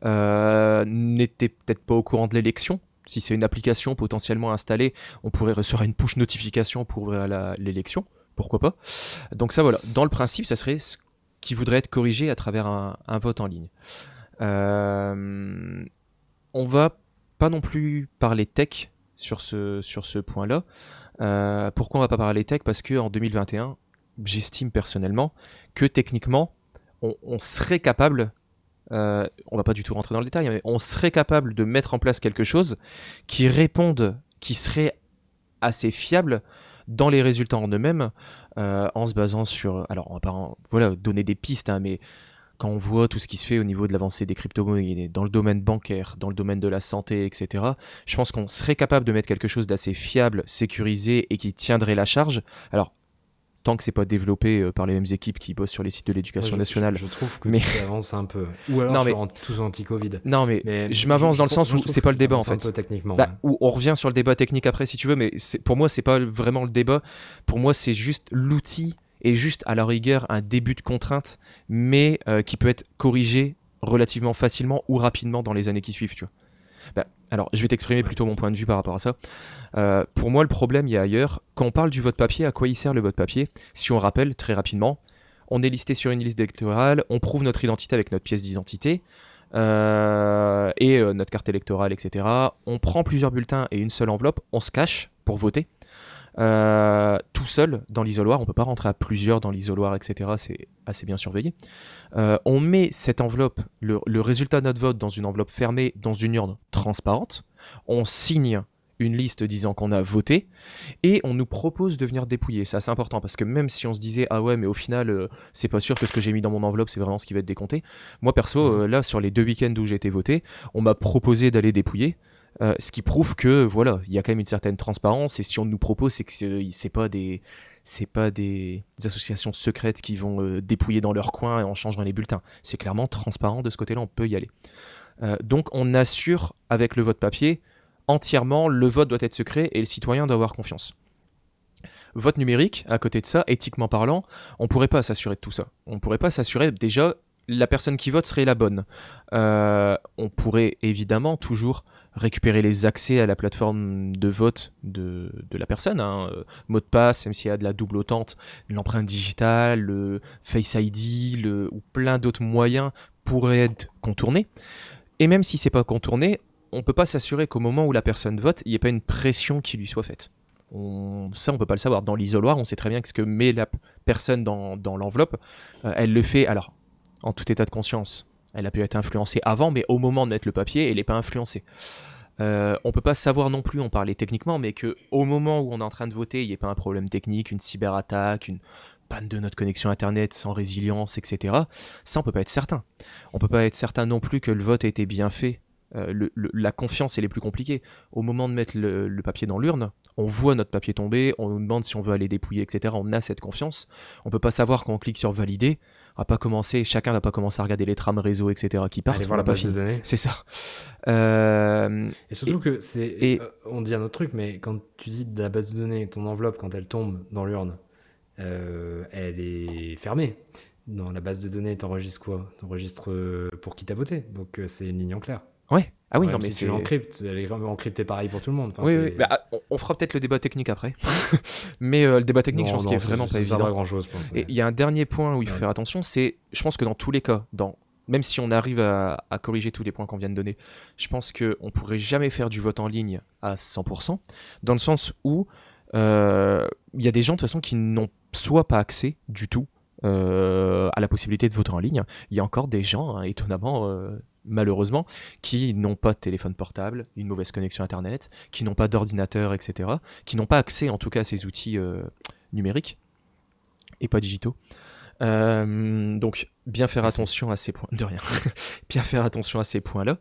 euh, n'étaient peut-être pas au courant de l'élection. Si c'est une application potentiellement installée, on pourrait recevoir une push notification pour ouvrir l'élection. Pourquoi pas? Donc ça voilà, dans le principe, ça serait ce qui voudrait être corrigé à travers un, un vote en ligne. Euh, on va pas non plus parler tech sur ce, sur ce point-là. Euh, pourquoi on va pas parler tech? Parce que en 2021, j'estime personnellement que techniquement, on, serait capable, euh, on va pas du tout rentrer dans le détail, mais on serait capable de mettre en place quelque chose qui réponde, qui serait assez fiable dans les résultats en eux-mêmes, euh, en se basant sur, alors on va pas voilà, donner des pistes, hein, mais quand on voit tout ce qui se fait au niveau de l'avancée des crypto-monnaies, dans le domaine bancaire, dans le domaine de la santé, etc., je pense qu'on serait capable de mettre quelque chose d'assez fiable, sécurisé et qui tiendrait la charge. Alors, tant que c'est pas développé euh, par les mêmes équipes qui bossent sur les sites de l'éducation nationale. Je, je trouve que Mais- tu avances un peu. Ou alors Non, mais- tous anti-Covid. Non, mais, Mais je m'avance dans le sens où c'est pas le débat en fait. Un peu techniquement. Bah, ouais. où on revient sur le débat technique après si tu veux, mais pour moi c'est pas vraiment le débat. Pour moi c'est juste l'outil et juste à la rigueur un début de contrainte, mais euh, qui peut être corrigé relativement facilement ou rapidement dans les années qui suivent. Tu vois. Bah, alors je vais t'exprimer plutôt mon point de vue par rapport à ça. Euh, pour moi le problème il y a ailleurs. Quand on parle du vote papier, à quoi il sert le vote papier? Si on rappelle très rapidement, on est listé sur une liste électorale, on prouve notre identité avec notre pièce d'identité. euh, et notre carte électorale, etc. On prend plusieurs bulletins et une seule enveloppe, on se cache pour voter. Euh, tout seul dans l'isoloir, on peut pas rentrer à plusieurs dans l'isoloir, etc. C'est assez bien surveillé. Euh, on met cette enveloppe, le, le résultat de notre vote dans une enveloppe fermée, dans une urne transparente. On signe une liste disant qu'on a voté et on nous propose de venir dépouiller. C'est assez important parce que même si on se disait ah ouais mais au final euh, c'est pas sûr que ce que j'ai mis dans mon enveloppe c'est vraiment ce qui va être décompté. Moi perso euh, là sur les deux week-ends où j'ai été voté, on m'a proposé d'aller dépouiller. Euh, ce qui prouve que voilà, il y a quand même une certaine transparence et si on nous propose, c'est que c'est c'est pas des pas des, associations secrètes qui vont euh, dépouiller dans leur coin en changeant les bulletins. C'est clairement transparent de ce côté-là, on peut y aller. Euh, donc on assure avec le vote papier entièrement le vote doit être secret et le citoyen doit avoir confiance. Vote numérique, à côté de ça, éthiquement parlant, on pourrait pas s'assurer de tout ça. On pourrait pas s'assurer déjà la personne qui vote serait la bonne. Euh, on pourrait évidemment toujours récupérer les accès à la plateforme de vote de, la personne, hein, euh, mot de passe, même s'il y a de la double autente, l'empreinte digitale, le Face ID, le, ou plein d'autres moyens pourraient être contournés. Et même si c'est pas contourné, on peut pas s'assurer qu'au moment où la personne vote, il n'y ait pas une pression qui lui soit faite. Ça, on peut pas le savoir. Dans l'isoloir, on sait très bien que ce que met la personne dans, dans l'enveloppe, euh, elle le fait, alors, en tout état de conscience. Elle a pu être influencée avant, mais au moment de mettre le papier, elle n'est pas influencée. Euh, on peut pas savoir non plus, on parlait techniquement, mais que au moment où on est en train de voter, il n'y ait pas un problème technique, une cyberattaque, une panne de notre connexion internet sans résilience, etc. Ça, on peut pas être certain. On peut pas être certain non plus que le vote a été bien fait. Euh, le- le- la confiance, elle est plus compliquée. Au moment de mettre le, le papier dans l'urne, on voit notre papier tomber, on nous demande si on veut aller dépouiller, etc. On a cette confiance. On peut pas savoir quand on clique sur valider, on va pas commencer, chacun va pas commencer à regarder les trames réseau, etc. qui partent. Allez on voir la base de données. C'est ça. Euh, Et surtout que c'est. et- euh, on dit un autre truc, mais quand tu dis de la base de données, ton enveloppe, quand elle tombe dans l'urne, euh, elle est fermée. Dans la base de données, t'enregistres quoi? T'enregistres pour qui t'as voté. Donc c'est une ligne en clair. Ouais. Ah oui, non, mais si c'est. tu l'encryptes, elle est vraiment encryptée pareil pour tout le monde. Enfin, Oui, c'est- oui. Bah, ah, on, on fera peut-être le débat technique après. mais euh, le débat technique, je pense qu'il est vraiment pas évident. grand chose, je pense. Et il y a un dernier point où il faut Ouais. faire attention, c'est, je pense que dans tous les cas, dans, même si on arrive à, à corriger tous les points qu'on vient de donner, je pense qu'on pourrait jamais faire du vote en ligne à 100%, dans le sens où euh, il y a des gens de toute façon qui n'ont soit pas accès du tout euh, à la possibilité de voter en ligne. Il y a encore des gens, hein, étonnamment, euh, malheureusement, qui n'ont pas de téléphone portable, une mauvaise connexion Internet, qui n'ont pas d'ordinateur, etc., qui n'ont pas accès en tout cas à ces outils euh, numériques et pas digitaux. Euh, donc, bien faire attention à ces points. De rien. bien faire attention à ces points-là.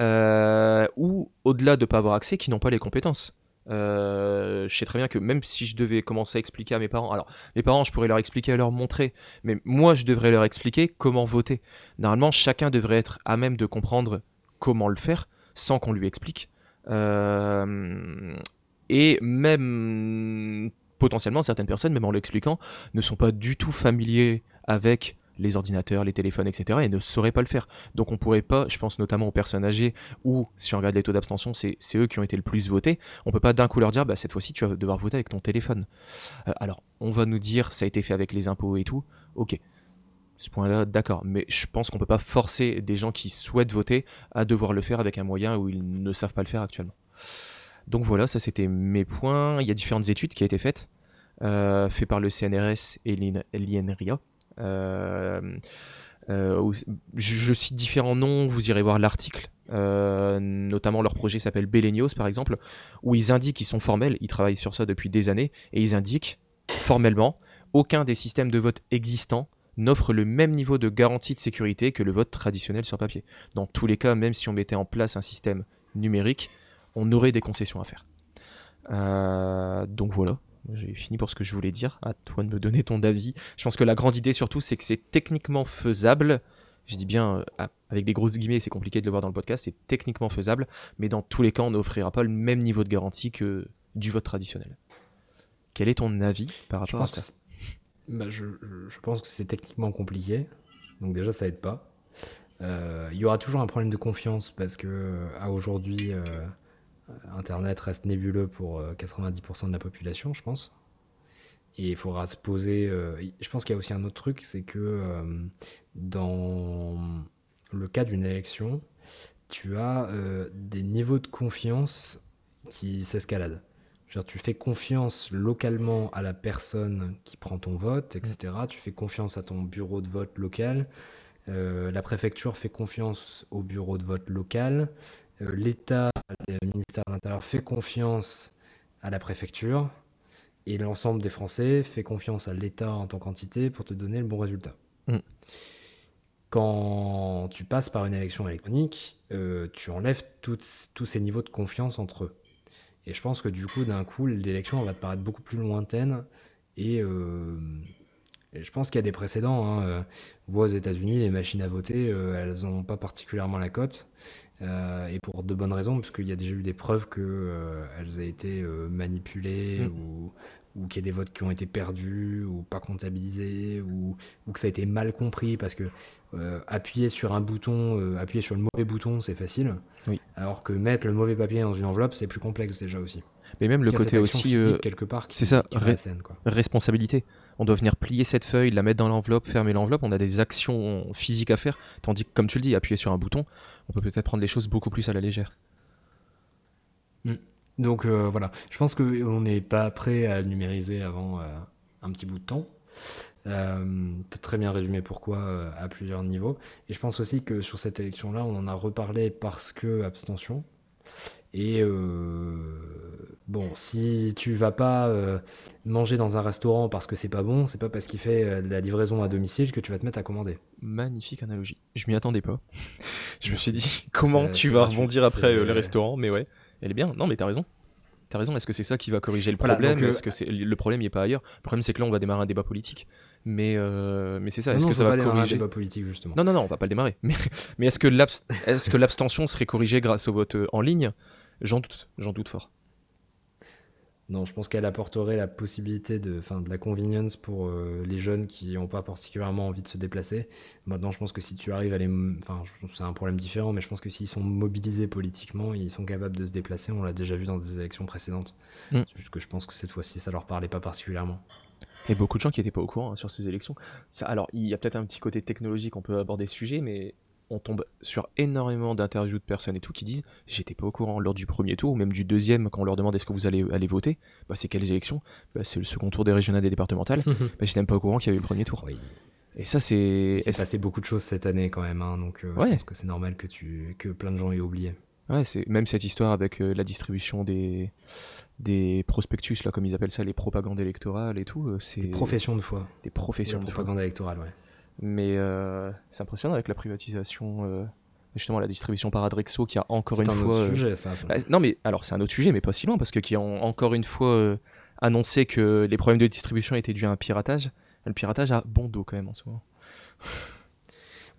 Euh, ou, au-delà de ne pas avoir accès, qui n'ont pas les compétences. Euh, je sais très bien que même si je devais commencer à expliquer à mes parents, alors mes parents, je pourrais leur expliquer, leur montrer, mais moi, je devrais leur expliquer comment voter. Normalement, chacun devrait être à même de comprendre comment le faire sans qu'on lui explique. Euh, et même potentiellement, certaines personnes, même en l'expliquant, ne sont pas du tout familiers avec les ordinateurs, les téléphones, etc. et ne sauraient pas le faire. Donc on pourrait pas, je pense notamment aux personnes âgées, ou si on regarde les taux d'abstention, c'est eux qui ont été le plus votés, on peut pas d'un coup leur dire, bah, cette fois-ci tu vas devoir voter avec ton téléphone. Euh, alors, on va nous dire, ça a été fait avec les impôts et tout, ok. Ce point-là, d'accord, mais je pense qu'on peut pas forcer des gens qui souhaitent voter à devoir le faire avec un moyen où ils ne savent pas le faire actuellement. Donc voilà, ça c'était mes points. Il y a différentes études qui ont été faites, euh, faites par le CNRS et l'IN- l'INRIA. Euh, euh, je, cite différents noms, vous irez voir l'article. Euh, notamment leur projet s'appelle Belenios par exemple, où ils indiquent qu'ils sont formels, ils travaillent sur ça depuis des années, et ils indiquent formellement aucun des systèmes de vote existants n'offre le même niveau de garantie de sécurité que le vote traditionnel sur papier. Dans tous les cas, même si on mettait en place un système numérique, on aurait des concessions à faire. Donc voilà, j'ai fini pour ce que je voulais dire. À toi de me donner ton avis. Je pense que la grande idée surtout, c'est que c'est techniquement faisable. Je dis bien euh, avec des grosses guillemets, c'est compliqué de le voir dans le podcast, c'est techniquement faisable, mais dans tous les cas, on n'offrira pas le même niveau de garantie que du vote traditionnel. Quel est ton avis par rapport à ça bah, je, pense que c'est techniquement compliqué. Donc déjà, ça aide pas. Euh, Il y aura toujours un problème de confiance parce que euh, à aujourd'hui, euh, Internet reste nébuleux pour euh, 90% de la population, je pense. Et il faudra se poser. euh, je pense qu'il y a aussi un autre truc, c'est que euh, dans le cas d'une élection, tu as euh, des niveaux de confiance qui s'escaladent. Genre, tu fais confiance localement à la personne qui prend ton vote, etc. Tu fais confiance à ton bureau de vote local. Euh, la préfecture fait confiance au bureau de vote local. Euh, L'État, le ministère de l'Intérieur fait confiance à la préfecture. Et l'ensemble des Français fait confiance à l'État en tant qu'entité pour te donner le bon résultat. Mm. Quand tu passes par une élection électronique, euh, tu enlèves toutes- tous ces niveaux de confiance entre eux. Et je pense que du coup, d'un coup, l'élection va te paraître beaucoup plus lointaine. Et, euh, et je pense qu'il y a des précédents. Hein. Euh, On voit aux États-Unis, les machines à voter, euh, elles n'ont pas particulièrement la cote. Euh, et pour de bonnes raisons, parce qu'il y a déjà eu des preuves qu'elles aient été euh, manipulées Mm. ou, ou qu'il y ait des votes qui ont été perdus ou pas comptabilisés ou, ou que ça a été mal compris parce que euh, appuyer sur un bouton, euh, appuyer sur le mauvais bouton, c'est facile. Oui. Alors que mettre le mauvais papier dans une enveloppe, c'est plus complexe déjà aussi. Mais même le côté aussi euh, quelque part c'est ça, qui scène, quoi. responsabilité. On doit venir plier cette feuille, la mettre dans l'enveloppe, fermer l'enveloppe. On a des actions physiques à faire. Tandis que, comme tu le dis, appuyer sur un bouton, on peut peut-être prendre les choses beaucoup plus à la légère. Donc euh, voilà, je pense qu'on n'est pas prêt à numériser avant euh, un petit bout de temps. Euh, T'as très bien résumé pourquoi euh, à plusieurs niveaux. Et je pense aussi que sur cette élection-là, on en a reparlé parce que abstention. Et euh, bon, si tu vas pas euh, manger dans un restaurant parce que c'est pas bon, c'est pas parce qu'il fait euh, de la livraison à domicile que tu vas te mettre à commander. Magnifique analogie. Je m'y attendais pas. Je me suis dit, comment tu vas rebondir après euh, le restaurant Mais ouais, elle est bien. Non, mais t'as raison. T'as raison. Est-ce que c'est ça qui va corriger le Voilà, problème? donc, euh, Est-ce que c'est le problème il est pas ailleurs? Le problème c'est que là on va démarrer un débat politique. Mais mais c'est ça. Est-ce non, que ça va démarrer un corriger? débat politique justement. Non, non, non, on va pas le démarrer. Mais, mais est-ce que l'abs- est-ce que l'abstention serait corrigée grâce au vote en ligne? J'en doute. J'en doute fort. Non, je pense qu'elle apporterait la possibilité de, enfin, de la convenience pour euh, les jeunes qui n'ont pas particulièrement envie de se déplacer. Maintenant, je pense que si tu arrives à les, enfin, c'est un problème différent, mais je pense que s'ils sont mobilisés politiquement, ils sont capables de se déplacer. On l'a déjà vu dans des élections précédentes. Mm. C'est juste que je pense que cette fois-ci, ça leur parlait pas particulièrement. Et beaucoup de gens qui n'étaient pas au courant hein, sur ces élections. Ça, alors, il y a peut-être un petit côté technologique, on peut aborder ce sujet, mais on tombe sur énormément d'interviews de personnes et tout qui disent J'étais pas au courant lors du premier tour, ou même du deuxième, quand on leur demande est-ce que vous allez aller voter bah, C'est quelles élections? Bah, C'est le second tour des régionales et départementales. bah, J'étais même pas au courant qu'il y avait eu le premier tour. Oui. Et ça, c'est. C'est passé beaucoup de choses cette année quand même, hein, donc euh, je Ouais. pense que c'est normal que tu, que plein de gens aient oublié. Ouais, c'est même cette histoire avec euh, la distribution des des prospectus là comme ils appellent ça les propagandes électorales et tout euh, c'est Des professions de foi. des professions La de foi. propagande électorale, ouais. Mais euh, c'est impressionnant avec la privatisation euh, justement la distribution par Adrexo qui a encore C'est une un fois autre euh, sujet, ça. bah, non mais alors c'est un autre sujet mais pas si loin parce que qui ont encore une fois euh, annoncé que les problèmes de distribution étaient dus à un piratage le piratage a bon dos quand même en ce moment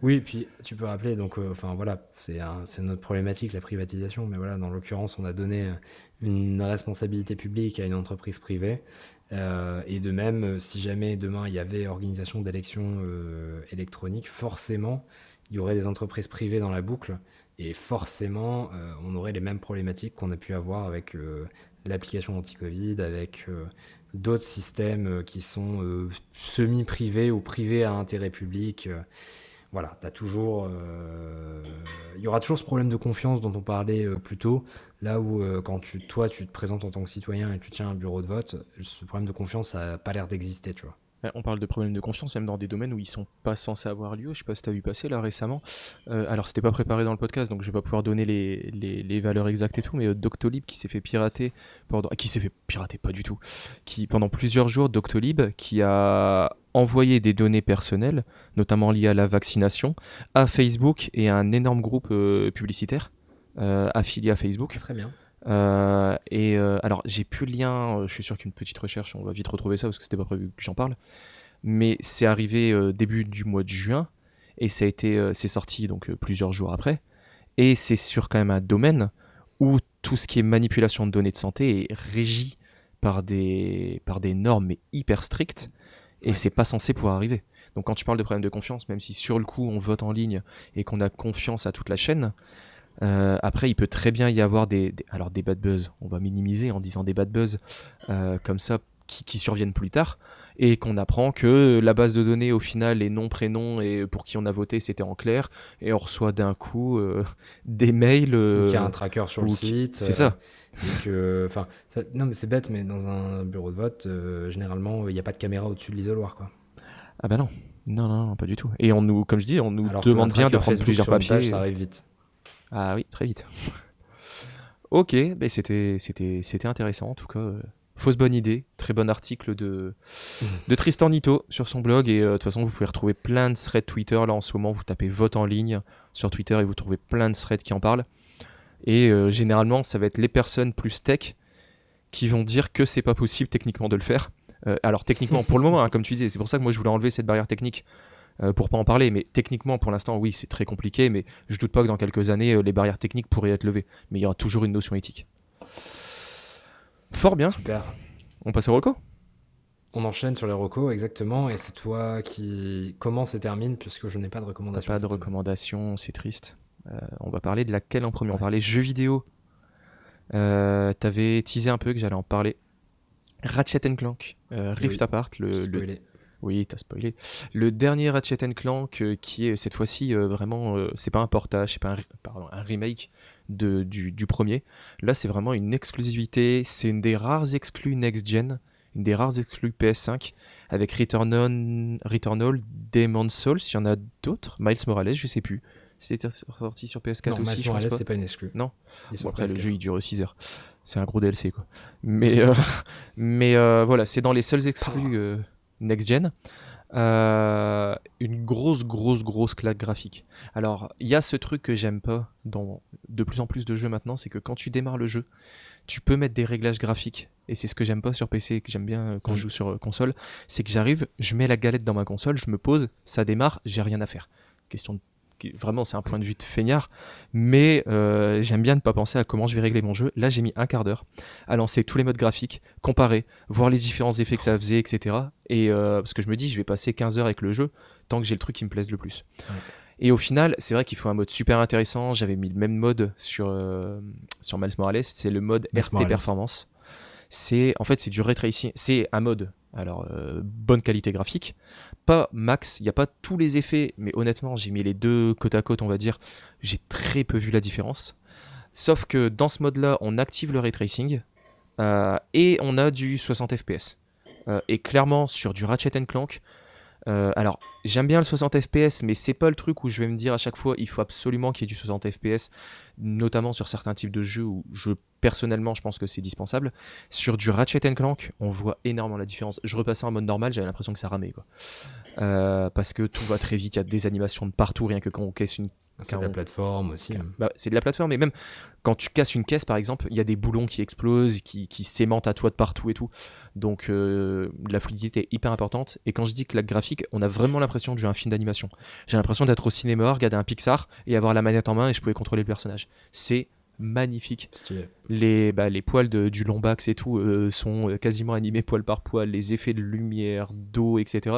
Oui, puis tu peux rappeler, donc, euh, enfin voilà, c'est un- c'est notre problématique, la privatisation, mais voilà, dans l'occurrence, on a donné euh, une responsabilité publique à une entreprise privée, euh, et de même, euh, si jamais demain il y avait organisation d'élections euh, électroniques, forcément, il y aurait des entreprises privées dans la boucle, et forcément, euh, on aurait les mêmes problématiques qu'on a pu avoir avec l'application anti-Covid, avec d'autres systèmes qui sont semi-privés ou privés à intérêt public. voilà, t'as toujours, il y aura toujours ce problème de confiance dont on parlait plus tôt, là où euh, quand tu, toi, tu te présentes en tant que citoyen et tu tiens un bureau de vote, ce problème de confiance ça a pas l'air d'exister, tu vois. Ouais, On parle de problèmes de confiance même dans des domaines où ils sont pas censés avoir lieu. Je sais pas si tu as vu passer là récemment. Euh, alors c'était pas préparé dans le podcast donc je vais pas pouvoir donner les, valeurs exactes et tout, mais euh, Doctolib qui s'est fait pirater qui s'est fait pirater pas du tout, qui pendant plusieurs jours Doctolib qui a envoyé des données personnelles, notamment liées à la vaccination, à Facebook et à un énorme groupe euh, publicitaire euh, affilié à Facebook. Très bien. Euh, et euh, alors, j'ai plus le lien, euh, je suis sûr qu'une petite recherche, on va vite retrouver ça parce que c'était pas prévu que j'en parle. Mais c'est arrivé euh, début du mois de juin et ça a été, euh, c'est sorti donc euh, plusieurs jours après. Et c'est sur quand même un domaine où tout ce qui est manipulation de données de santé est régi par des, par des normes mais hyper strictes et Ouais. c'est pas censé pouvoir arriver. Donc quand tu parles de problème de confiance, même si sur le coup on vote en ligne et qu'on a confiance à toute la chaîne, euh, après, il peut très bien y avoir des, des- alors des bad buzz. On va minimiser en disant des bad buzz euh, comme ça qui, qui surviennent plus tard et qu'on apprend que la base de données au final les noms, prénoms et pour qui on a voté c'était en clair et on reçoit d'un coup euh, des mails. il y a un tracker sur le site. c'est ça. Enfin, non mais c'est bête, mais dans un bureau de vote, généralement, il n'y a pas de caméra au-dessus de l'isoloir, quoi. Ah bah non. Non, non, non, pas du tout. Et on nous, comme je dis, on nous Alors demande bien de prendre Facebook plusieurs papiers. page, ça arrive vite. Ah oui, très vite. ok, ben c'était, c'était, c'était intéressant en tout cas. euh, Fausse bonne idée, très bon article de, de Tristan Nito sur son blog. Et euh, de toute façon, vous pouvez retrouver plein de threads Twitter. Là en ce moment, vous tapez vote en ligne sur Twitter et vous trouvez plein de threads qui en parlent. Et euh, généralement, ça va être les personnes plus tech qui vont dire que c'est pas possible techniquement de le faire. Euh, alors techniquement, pour le moment, hein, comme tu disais, c'est pour ça que moi je voulais enlever cette barrière technique pour pas en parler. Mais techniquement, pour l'instant, oui, c'est très compliqué. Mais je doute pas que dans quelques années, euh, les barrières techniques pourraient être levées. Mais il y aura toujours une notion éthique. Fort bien. Super. On passe au reco? On enchaîne sur les recos, exactement, et c'est toi qui commence et termine, puisque je n'ai pas de recommandation. pas de recommandation, c'est triste. Euh, on va parler de laquelle en premier? On va parler jeux vidéo. Euh, T'avais teasé un peu que j'allais en parler. Ratchet Clank, euh, Rift Oui. Apart, le, le-. Oui, t'as spoilé. Le dernier Ratchet Clank euh, qui est cette fois-ci euh, vraiment, euh, c'est pas un portage, c'est pas un, re- pardon, un remake de, du, du premier. Là, c'est vraiment une exclusivité. C'est une des rares exclus next-gen, une des rares exclus PS5 avec Return on, Returnal, Demon's Souls. Il y en a d'autres. Miles Morales, je sais plus. C'était sorti sur PS4 Non, aussi, Miles Morales, c'est pas une exclue. Non. Bon, après, le PS4. jeu il dure 6 heures. C'est un gros DLC quoi. Mais, mais voilà, c'est dans les seuls exclus next-gen. Euh, une grosse, grosse, grosse claque graphique. Alors, il y a ce truc que j'aime pas dans de plus en plus de jeux maintenant, c'est que quand tu démarres le jeu, tu peux mettre des réglages graphiques. Et c'est ce que j'aime pas sur PC, que j'aime bien euh, quand Mm. je joue sur euh, console, c'est que j'arrive, je mets la galette dans ma console, je me pose, ça démarre, j'ai rien à faire. Question de... qui- Vraiment, c'est un point de vue de feignard, mais euh, j'aime bien ne pas penser à comment je vais régler mon jeu. Là, j'ai mis un quart d'heure à lancer tous les modes graphiques, comparer, voir les différents effets que ça faisait, etc. Et euh, parce que je me dis, je vais passer 15 heures avec le jeu tant que j'ai le truc qui me plaise le plus. Ouais. Et au final, c'est vrai qu'il faut un mode super intéressant. J'avais mis le même mode sur, euh, sur Miles Morales, c'est le mode Miles RT Morales. Performance. C'est en fait c'est du ray tracing, c'est un mode alors euh, bonne qualité graphique, pas max, il n'y a pas tous les effets, mais honnêtement j'ai mis les deux côte à côte on va dire, j'ai très peu vu la différence. Sauf que dans ce mode-là, on active le ray tracing euh, et on a du 60 fps. Euh, et clairement sur du Ratchet Clank, euh, alors j'aime bien le 60 fps, mais c'est pas le truc où je vais me dire à chaque fois il faut absolument qu'il y ait du 60 fps, notamment sur certains types de jeux où je personnellement je pense que c'est dispensable. Sur du Ratchet Clank, on voit énormément la différence. Je repassais en mode normal, j'avais l'impression que ça ramait quoi. Euh, parce que tout va très vite, il y a des animations de partout, rien que quand on caisse une C'est de la plateforme aussi. hein. bah, c'est de la plateforme, mais même quand tu casses une caisse, par exemple, il y a des boulons qui explosent, qui, qui s'aimantent à toi de partout et tout. Donc euh, la fluidité est hyper importante. Et quand je dis que la graphique, on a vraiment l'impression de jouer à un film d'animation. J'ai l'impression d'être au cinéma, regarder un Pixar et avoir la manette en main et je pouvais contrôler le personnage. C'est magnifique. Stylé. Les, bah, les poils de- du lombax et tout euh, sont euh, quasiment animés poil par poil, les effets de lumière, d'eau, etc.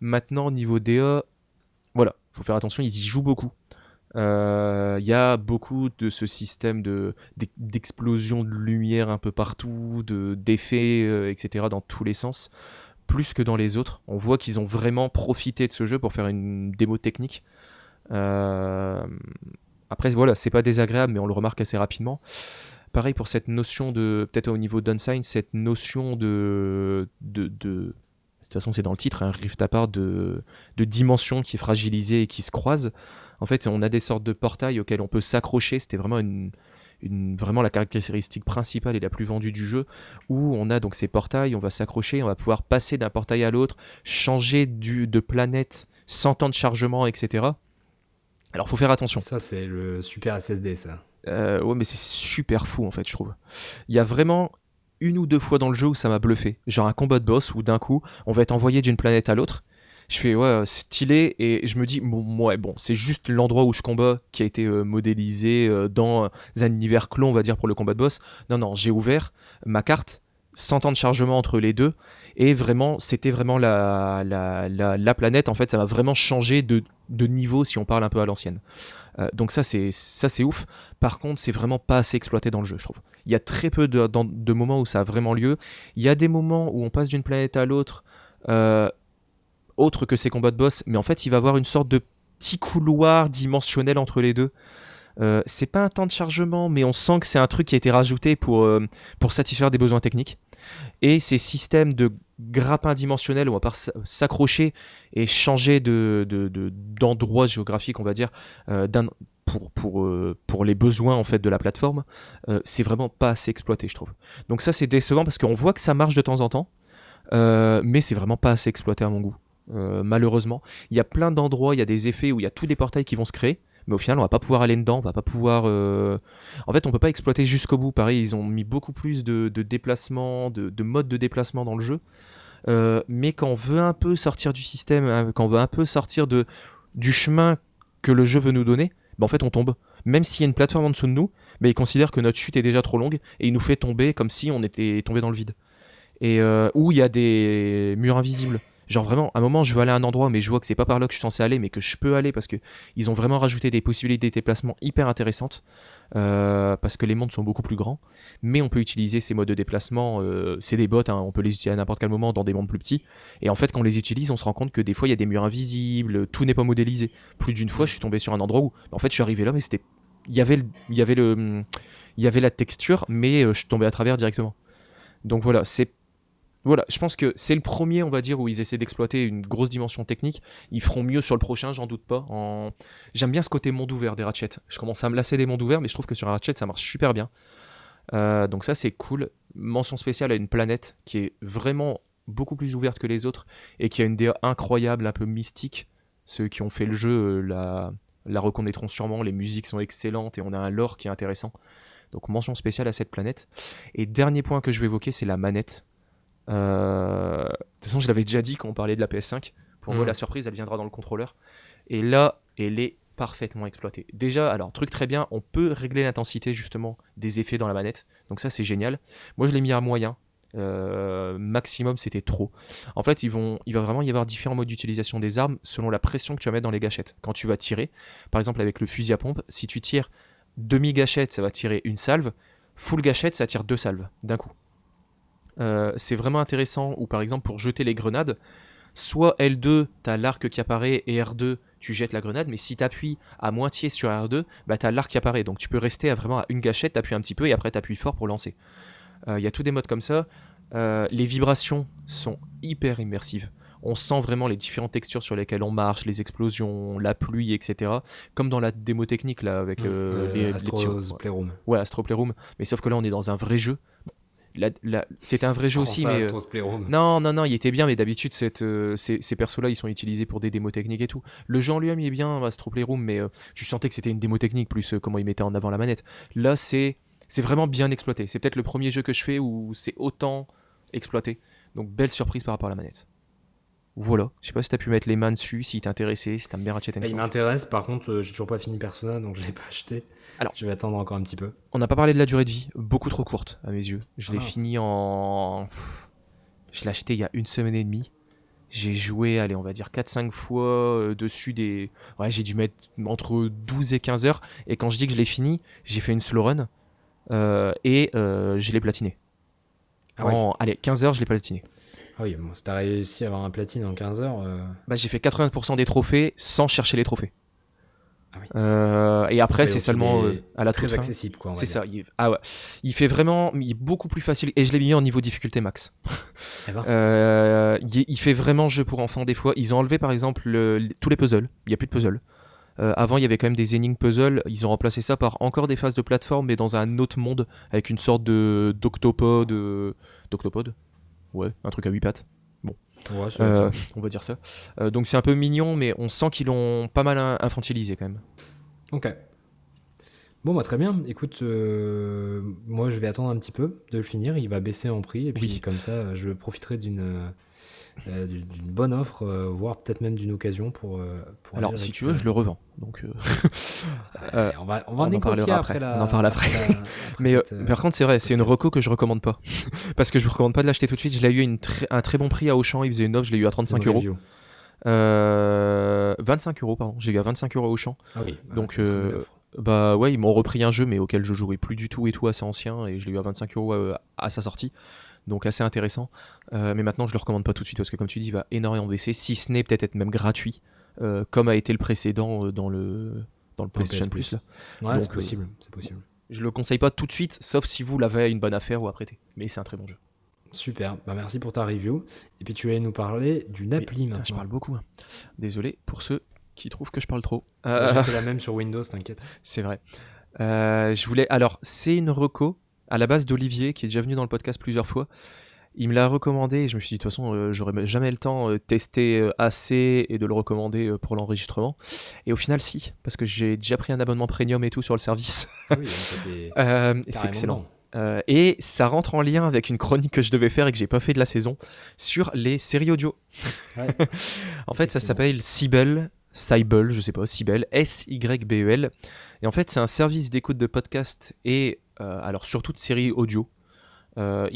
Maintenant, au niveau DA, voilà, faut faire attention, ils y jouent beaucoup. Euh, Il y a beaucoup de ce système de d'ex- d'explosion de lumière un peu partout, de d'effets, euh, etc. dans tous les sens, plus que dans les autres. On voit qu'ils ont vraiment profité de ce jeu pour faire une démo technique. Euh, Après, voilà, c'est pas désagréable, mais on le remarque assez rapidement. Pareil pour cette notion de, peut-être au niveau d'Unsign, cette notion de, de, de- de toute façon c'est dans le titre, un rift apart de, de dimension qui est fragilisée et qui se croise. En fait, on a des sortes de portails auxquels on peut s'accrocher. C'était vraiment une, une- vraiment la caractéristique principale et la plus vendue du jeu, où on a donc ces portails, on va s'accrocher, on va pouvoir passer d'un portail à l'autre, changer du, de planète sans temps de chargement, etc. Alors, faut faire attention. Ça, c'est le super SSD, ça. Euh, ouais, mais c'est super fou en fait, je trouve. Il y a vraiment une ou deux fois dans le jeu où ça m'a bluffé. Genre un combat de boss où d'un coup, on va être envoyé d'une planète à l'autre. Je fais ouais, stylé et je me dis bon, ouais, bon, c'est juste l'endroit où je combats qui a été euh, modélisé euh, dans un univers clon, on va dire, pour le combat de boss. Non, non, j'ai ouvert ma carte, 100 temps de chargement entre les deux et vraiment, c'était vraiment la, la, la, la planète. En fait, ça m'a vraiment changé de, de niveau si on parle un peu à l'ancienne. Euh, donc ça, c'est ça, c'est ouf. Par contre, c'est vraiment pas assez exploité dans le jeu, je trouve. Il y a très peu de, moments où ça a vraiment lieu. Il y a des moments où on passe d'une planète à l'autre, euh, autre que ces combats de boss, mais en fait, il va avoir une sorte de petit couloir dimensionnel entre les deux. Euh, c'est pas un temps de chargement, mais on sent que c'est un truc qui a été rajouté pour, euh, pour satisfaire des besoins techniques. Et ces systèmes de grappins dimensionnels où on va s'accrocher et changer de, de- de- d'endroit géographique, on va dire, euh, pour, pour, euh, pour les besoins en fait de la plateforme, c'est vraiment pas assez exploité, je trouve. Donc ça, c'est décevant parce qu'on voit que ça marche de temps en temps, mais c'est vraiment pas assez exploité à mon goût. Euh, malheureusement, il y a plein d'endroits, il y a des effets où il y a tous des portails qui vont se créer, mais au final, on va pas pouvoir aller dedans, on va pas pouvoir. euh, En fait, on peut pas exploiter jusqu'au bout. Pareil, ils ont mis beaucoup plus de, déplacements, de, de modes de déplacement dans le jeu. Euh, mais quand on veut un peu sortir du système, hein, quand on veut un peu sortir du chemin que le jeu veut nous donner, ben en fait on tombe. Même s'il y a une plateforme en dessous de nous, ben il considère que notre chute est déjà trop longue et il nous fait tomber comme si on était tombé dans le vide. et où il y a des murs invisibles. Genre vraiment, à un moment, je veux aller à un endroit, mais je vois que c'est pas par là que je suis censé aller, mais que je peux aller parce que ils ont vraiment rajouté des possibilités de déplacement hyper intéressantes. euh, parce que les mondes sont beaucoup plus grands, mais on peut utiliser ces modes de déplacement. euh, c'est des bots, hein, on peut les utiliser à n'importe quel moment dans des mondes plus petits. Et en fait, quand on les utilise, on se rend compte que des fois, il y a des murs invisibles, tout n'est pas modélisé. Plus d'une fois, je suis tombé sur un endroit où, en fait, je suis arrivé là, mais c'était, il y avait, il y avait le, il y avait la texture, mais euh, je suis tombé à travers directement. Donc voilà, c'est voilà, je pense que c'est le premier, on va dire, où ils essaient d'exploiter une grosse dimension technique. Ils feront mieux sur le prochain, j'en doute pas. J'aime bien ce côté monde ouvert des Ratchet. Je commence à me lasser des mondes ouverts, mais je trouve que sur un Ratchet, ça marche super bien. Euh, donc ça, c'est cool. Mention spéciale à une planète qui est vraiment beaucoup plus ouverte que les autres et qui a une DA incroyable, un peu mystique. Ceux qui ont fait le jeu euh, la, la reconnaîtront sûrement. Les musiques sont excellentes et on a un lore qui est intéressant. Donc mention spéciale à cette planète. Et dernier point que je vais évoquer, c'est la manette. Euh, De toute façon, je l'avais déjà dit quand on parlait de la PS5. Pour moi, Mhm. la surprise, elle viendra dans le contrôleur. Et là, elle est parfaitement exploitée. Déjà, alors, truc très bien, on peut régler l'intensité justement des effets dans la manette. Donc ça, c'est génial. Moi, je l'ai mis à moyen. Euh, maximum, c'était trop. En fait, ils vont, il va vraiment y avoir différents modes d'utilisation des armes selon la pression que tu vas mettre dans les gâchettes. Quand tu vas tirer, par exemple avec le fusil à pompe, si tu tires demi-gâchette, ça va tirer une salve. Full gâchette, ça tire deux salves d'un coup. Euh, c'est vraiment intéressant, ou par exemple pour jeter les grenades, soit L2, t'as l'arc qui apparaît, et R2, tu jettes la grenade, mais si t'appuies à moitié sur R2, bah t'as l'arc qui apparaît. Donc tu peux rester à vraiment à une gâchette, t'appuies un petit peu, et après t'appuies fort pour lancer. Il y a tous des modes comme ça. Euh, les vibrations sont hyper immersives. On sent vraiment les différentes textures sur lesquelles on marche, les explosions, la pluie, etc. Comme dans la démo technique là, avec euh, Euh, les, Playroom. Ouais, Astro Playroom. Mais sauf que là, on est dans un vrai jeu. C'était un vrai jeu aussi, ça, mais. euh. Non, non, non, il était bien, mais d'habitude, euh, ces, ces persos-là, ils sont utilisés pour des démos techniques et tout. Le jeu en lui-même, il est bien, Astro Playroom, mais euh, tu sentais que c'était une démo technique, plus euh, comment ils mettaient en avant la manette. Là, c'est c'est vraiment bien exploité. C'est peut-être le premier jeu que je fais où c'est autant exploité. Donc, belle surprise par rapport à la manette. Voilà. Je sais pas si t'as pu mettre les mains dessus, si t'es intéressé, si t'aimes bien Ratchet Bah, il m'intéresse, par contre, euh, j'ai toujours pas fini Persona, donc je l'ai pas acheté. Alors. je vais attendre encore un petit peu. On n'a pas parlé de la durée de vie, beaucoup trop courte à mes yeux. Je Ah l'ai mince. fini en. Pff, Je l'ai acheté il y a une semaine et demie. J'ai joué, allez, on va dire 4-5 fois euh, dessus des. Ouais, j'ai dû mettre entre 12 et 15 heures. Et quand je dis que je l'ai fini, j'ai fait une slow run euh, et je l'ai platiné. Ah ouais. Allez, 15 heures, je l'ai platiné. Ah oui, bon, si t'as réussi à avoir un platine en 15 heures, euh, Bah, j'ai fait 80% des trophées sans chercher les trophées. Ah oui. Euh, et après, ouais, c'est seulement euh, à la très fin. accessible, quoi. C'est ça. Il... Ah ouais. Il fait vraiment, il est beaucoup plus facile. Et je l'ai mis en niveau difficulté max. Eh ben. Euh, il, il fait vraiment jeu pour enfants des fois. Ils ont enlevé par exemple le- tous les puzzles. Il n'y a plus de puzzles. Avant, il y avait quand même des énigmes puzzles. Ils ont remplacé ça par encore des phases de plateforme, mais dans un autre monde avec une sorte de d'octopode, d'octopode? Ouais, un truc à huit pattes. Ouais, ça va être Euh, on va dire ça. Euh, donc c'est un peu mignon, mais on sent qu'ils l'ont pas mal in- infantilisé quand même. Ok. Bon, bah, très bien. Écoute, euh, moi, je vais attendre un petit peu de le finir. Il va baisser en prix. Et puis, Oui. comme ça, je profiterai d'une euh, d'une bonne offre, euh, voire peut-être même d'une occasion pour. euh, pour Alors, si tu veux, je le revends. Donc, euh, on va, on va on en négocier parlera après, après. la. On en parle après. la- Mais cette, par contre, c'est vrai, ce c'est une reco que je recommande pas. Parce que je vous recommande pas de l'acheter tout de suite. Je l'ai eu à une un très bon prix à Auchan. Il faisait une offre, je l'ai eu à c'est 35 une euros. review. Euh, 25 euros, pardon. J'ai eu à 25 euros à Auchan. Ah oui, bah, Donc, euh. Bah ouais, ils m'ont repris un jeu, mais auquel je jouais plus du tout et tout, assez ancien. Et je l'ai eu à 25 euros à sa sortie. Donc assez intéressant. Euh, mais maintenant, je le recommande pas tout de suite parce que, comme tu dis, il va énormément baisser. Si ce n'est peut-être être même gratuit, euh, comme a été le précédent euh, dans le, dans le PlayStation PS Plus. Ouais, c'est possible. C'est possible. Je le conseille pas tout de suite, sauf si vous l'avez une bonne affaire ou à prêter. Mais c'est un très bon jeu. Super. Bah, merci pour ta review. Et puis, tu vas nous parler d'une appli maintenant. je parle beaucoup. hein. Désolé pour ceux qui trouvent que je parle trop. Euh, J'ai fait la même sur Windows, t'inquiète. c'est vrai. Euh, je voulais. Alors, c'est une reco à la base d'Olivier qui est déjà venu dans le podcast plusieurs fois. Il me l'a recommandé et je me suis dit de toute façon, euh, j'aurais jamais le temps de tester euh, assez et de le recommander euh, pour l'enregistrement. Et au final, si, parce que j'ai déjà pris un abonnement premium et tout sur le service. Ah oui, Euh, c'est excellent. Euh, et ça rentre en lien avec une chronique que je devais faire et que j'ai pas fait de la saison sur les séries audio. Ouais. en fait, ça s'appelle Sibel, Sibel, je sais pas, Sibel, S-Y-B-E-L. Et en fait, c'est un service d'écoute de podcast et euh, alors surtout de séries audio. Euh,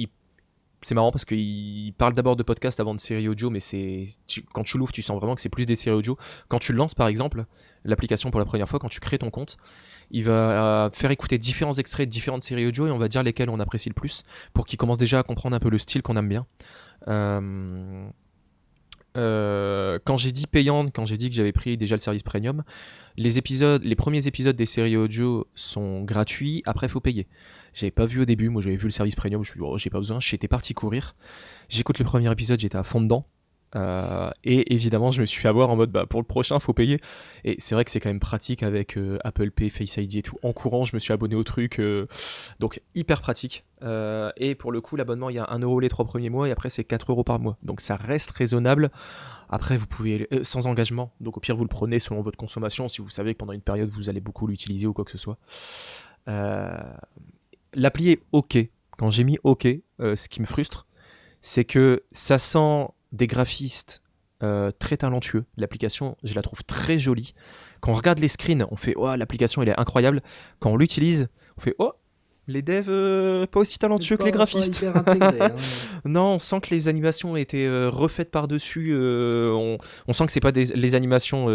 c'est marrant parce qu'il parle d'abord de podcast avant de séries audio, mais c'est quand tu l'ouvres, tu sens vraiment que c'est plus des séries audio. Quand tu lances, par exemple, l'application pour la première fois, quand tu crées ton compte, il va euh, faire écouter différents extraits de différentes séries audio et on va dire lesquels on apprécie le plus pour qu'il commence déjà à comprendre un peu le style qu'on aime bien. Euh, euh, quand j'ai dit payante, quand j'ai dit que j'avais pris déjà le service premium, les épisodes, les premiers épisodes des séries audio sont gratuits. Après, faut payer. J'avais pas vu au début. Moi, j'avais vu le service premium. Je me suis dit, oh, j'ai pas besoin. J'étais parti courir. J'écoute le premier épisode. J'étais à fond dedans. Euh, et évidemment, je me suis fait avoir en mode, bah, pour le prochain, faut payer. Et c'est vrai que c'est quand même pratique avec euh, Apple Pay, Face ID et tout. En courant, je me suis abonné au truc. euh, donc, hyper pratique. Et pour le coup, l'abonnement, il y a 1 euro les trois premiers mois. Et après, c'est 4 euros par mois. Donc, ça reste raisonnable. Après, vous pouvez, sans engagement, donc au pire, vous le prenez selon votre consommation, si vous savez que pendant une période, vous allez beaucoup l'utiliser ou quoi que ce soit. L'appli est OK. Quand j'ai mis OK, ce qui me frustre, c'est que ça sent des graphistes euh, très talentueux. L'application, je la trouve très jolie. Quand on regarde les screens, on fait Oh, l'application, elle est incroyable. Quand on l'utilise, on fait Oh, les devs, euh, pas aussi talentueux que les graphistes. hein. Non, on sent que les animations ont été euh, refaites par-dessus. euh, on, on sent que c'est pas des, les animations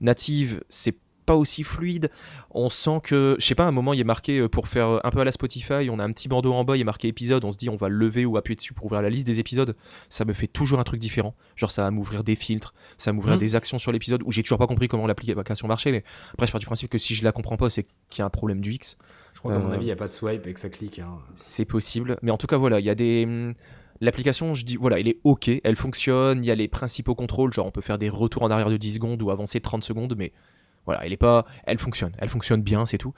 natives, c'est pas aussi fluide. On sent que, je sais pas, à un moment il est marqué euh, pour faire euh, un peu à la Spotify, on a un petit bandeau en bas, il est marqué épisode, on se dit on va le lever ou appuyer dessus pour ouvrir la liste des épisodes. Ça me fait toujours un truc différent. Genre ça va m'ouvrir des filtres, ça va m'ouvrir Mhm. des actions sur l'épisode où j'ai toujours pas compris comment l'application marchait. Mais après, je pars du principe que si je la comprends pas, c'est qu'il y a un problème du X. Je crois qu'à mon Euh, avis, il n'y a pas de swipe et que ça clique. hein. C'est possible. Mais en tout cas, voilà, il y a des. hum, L'application, je dis, voilà, elle est OK, elle fonctionne, il y a les principaux contrôles, genre on peut faire des retours en arrière de 10 secondes ou avancer de 30 secondes, mais voilà, elle est pas. Elle fonctionne, elle fonctionne bien, c'est tout.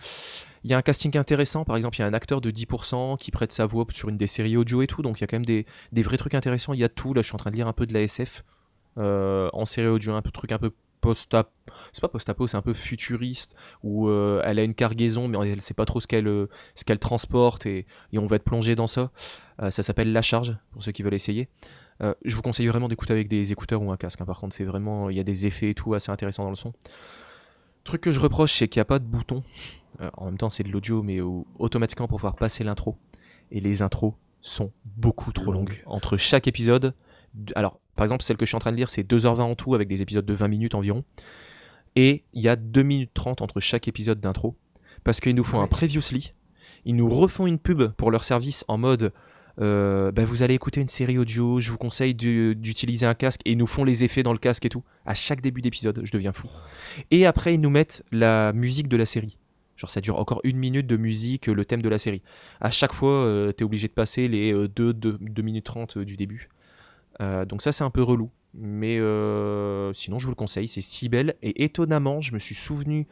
Il y a un casting intéressant, par exemple, il y a un acteur de 10% qui prête sa voix sur une des séries audio et tout, donc il y a quand même des, vrais trucs intéressants, il y a tout. Là, je suis en train de lire un peu de la SF euh, en série audio, un peu truc un peu post-apo. C'est pas post-apo, c'est un peu futuriste, où euh, elle a une cargaison, mais elle sait pas trop ce qu'elle transporte, et, on va être plongé dans ça. Euh, ça s'appelle La Charge, pour ceux qui veulent essayer. Je vous conseille vraiment d'écouter avec des écouteurs ou un casque. hein. Par contre, c'est vraiment, il y a des effets et tout assez intéressants dans le son. Truc que je reproche, c'est qu'il n'y a pas de bouton. Euh, en même temps, c'est de l'audio, mais au- automatiquement pour pouvoir passer l'intro. Et les intros sont beaucoup trop Longues. longues. Entre chaque épisode, alors par exemple, celle que je suis en train de lire, c'est 2h20 en tout, avec des épisodes de 20 minutes environ. Et il y a 2 minutes 30 entre chaque épisode d'intro. Parce qu'ils nous font un previously. Ils nous refont une pub pour leur service en mode euh, bah, vous allez écouter une série audio, je vous conseille d'utiliser un casque et ils nous font les effets dans le casque et tout. À chaque début d'épisode, je deviens fou. Et après, ils nous mettent la musique de la série. Genre, ça dure encore une minute de musique, euh, le thème de la série. À chaque fois, tu es obligé de passer les 2, 2, minutes 30 euh, du début. Euh, donc, ça, c'est un peu relou. Mais euh, sinon, je vous le conseille, c'est si belle. Et étonnamment, je me suis souvenu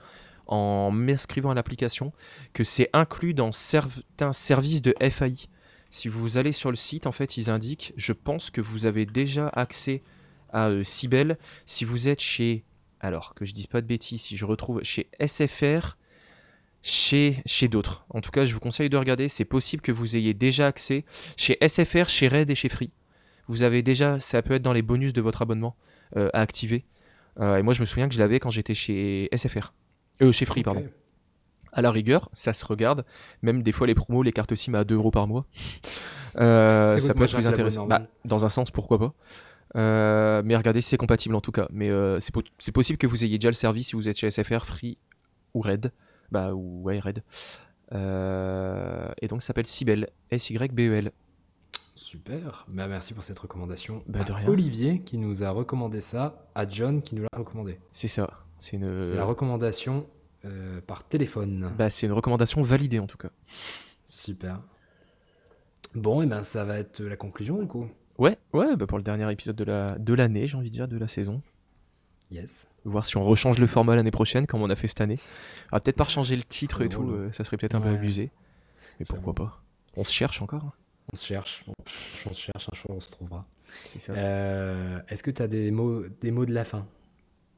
en m'inscrivant à l'application que c'est inclus dans certains services de FAI. Si vous allez sur le site, en fait, ils indiquent, je pense que vous avez déjà accès à euh, Cybelle. Si vous êtes chez, alors que je dise pas de bêtises, si je retrouve chez SFR, chez, chez d'autres. En tout cas, je vous conseille de regarder. C'est possible que vous ayez déjà accès chez SFR, chez Red et chez Free. Vous avez déjà, ça peut être dans les bonus de votre abonnement euh, à activer. Euh, et moi, je me souviens que je l'avais quand j'étais chez SFR. Euh, chez Free, pardon. À la rigueur, ça se regarde. Même des fois, les promos, les cartes SIM à 2 euros par mois. Euh, Ça peut être plus intéressant. Bah, dans un sens, pourquoi pas. Euh, mais regardez si c'est compatible en tout cas. Mais euh, c'est po- c'est possible que vous ayez déjà le service si vous êtes chez SFR, Free ou Red. Bah, ou ouais, Red. Et donc, ça s'appelle Cybelle. S-Y-B-E-L. Super. Bah, merci pour cette recommandation. Bah, de À rien. Olivier qui nous a recommandé ça, à John qui nous l'a recommandé. C'est ça. C'est une, C'est la recommandation euh, par téléphone. bah, c'est une recommandation validée en tout cas. Super. Bon, et ben ça va être la conclusion du coup. Ouais, ouais, bah pour le dernier épisode de la de l'année, j'ai envie de dire, de la saison. Yes. Voir si on rechange le format l'année prochaine, comme on a fait cette année. Va peut-être pas rechanger le titre et tout, euh, ça serait peut-être un peu abusé. Mais pourquoi pas On se cherche encore, hein. On se cherche. On, se cherche, un jour on se trouvera. Euh, Est-ce que tu as des mots, des mots de la fin?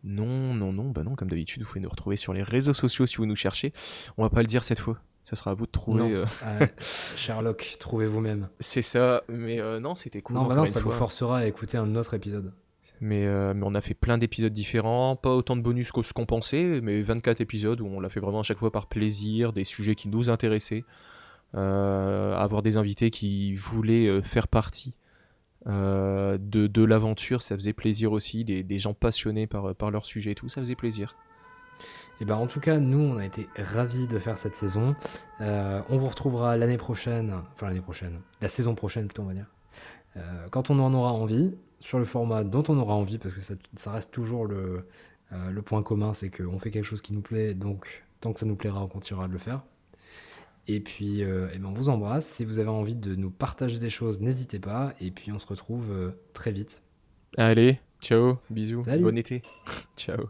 Non, non, non, bah non, comme d'habitude, vous pouvez nous retrouver sur les réseaux sociaux si vous nous cherchez. On va pas le dire cette fois. Ça sera à vous de trouver. Non. euh, Euh, Sherlock, trouvez vous-même. C'est ça, mais euh, non, c'était cool. non, bah non, ça vous forcera à écouter un autre épisode. Mais, euh, mais on a fait plein d'épisodes différents, pas autant de bonus que ce qu'on pensait, mais 24 épisodes où on l'a fait vraiment à chaque fois par plaisir, des sujets qui nous intéressaient. avoir des invités qui voulaient faire partie euh, de, de l'aventure, ça faisait plaisir aussi, des, des gens passionnés par, par leur sujet et tout, ça faisait plaisir. Et ben en tout cas, nous, on a été ravis de faire cette saison. Euh, on vous retrouvera l'année prochaine, enfin l'année prochaine, la saison prochaine plutôt, on va dire, euh, quand on en aura envie, sur le format dont on aura envie, parce que ça, ça reste toujours le, le point commun, c'est qu'on fait quelque chose qui nous plaît, donc tant que ça nous plaira, on continuera de le faire. Et puis, euh, eh ben, on vous embrasse. Si vous avez envie de nous partager des choses, n'hésitez pas. Et puis, on se retrouve euh, très vite. Allez, ciao, bisous, Salut. bon été, ciao.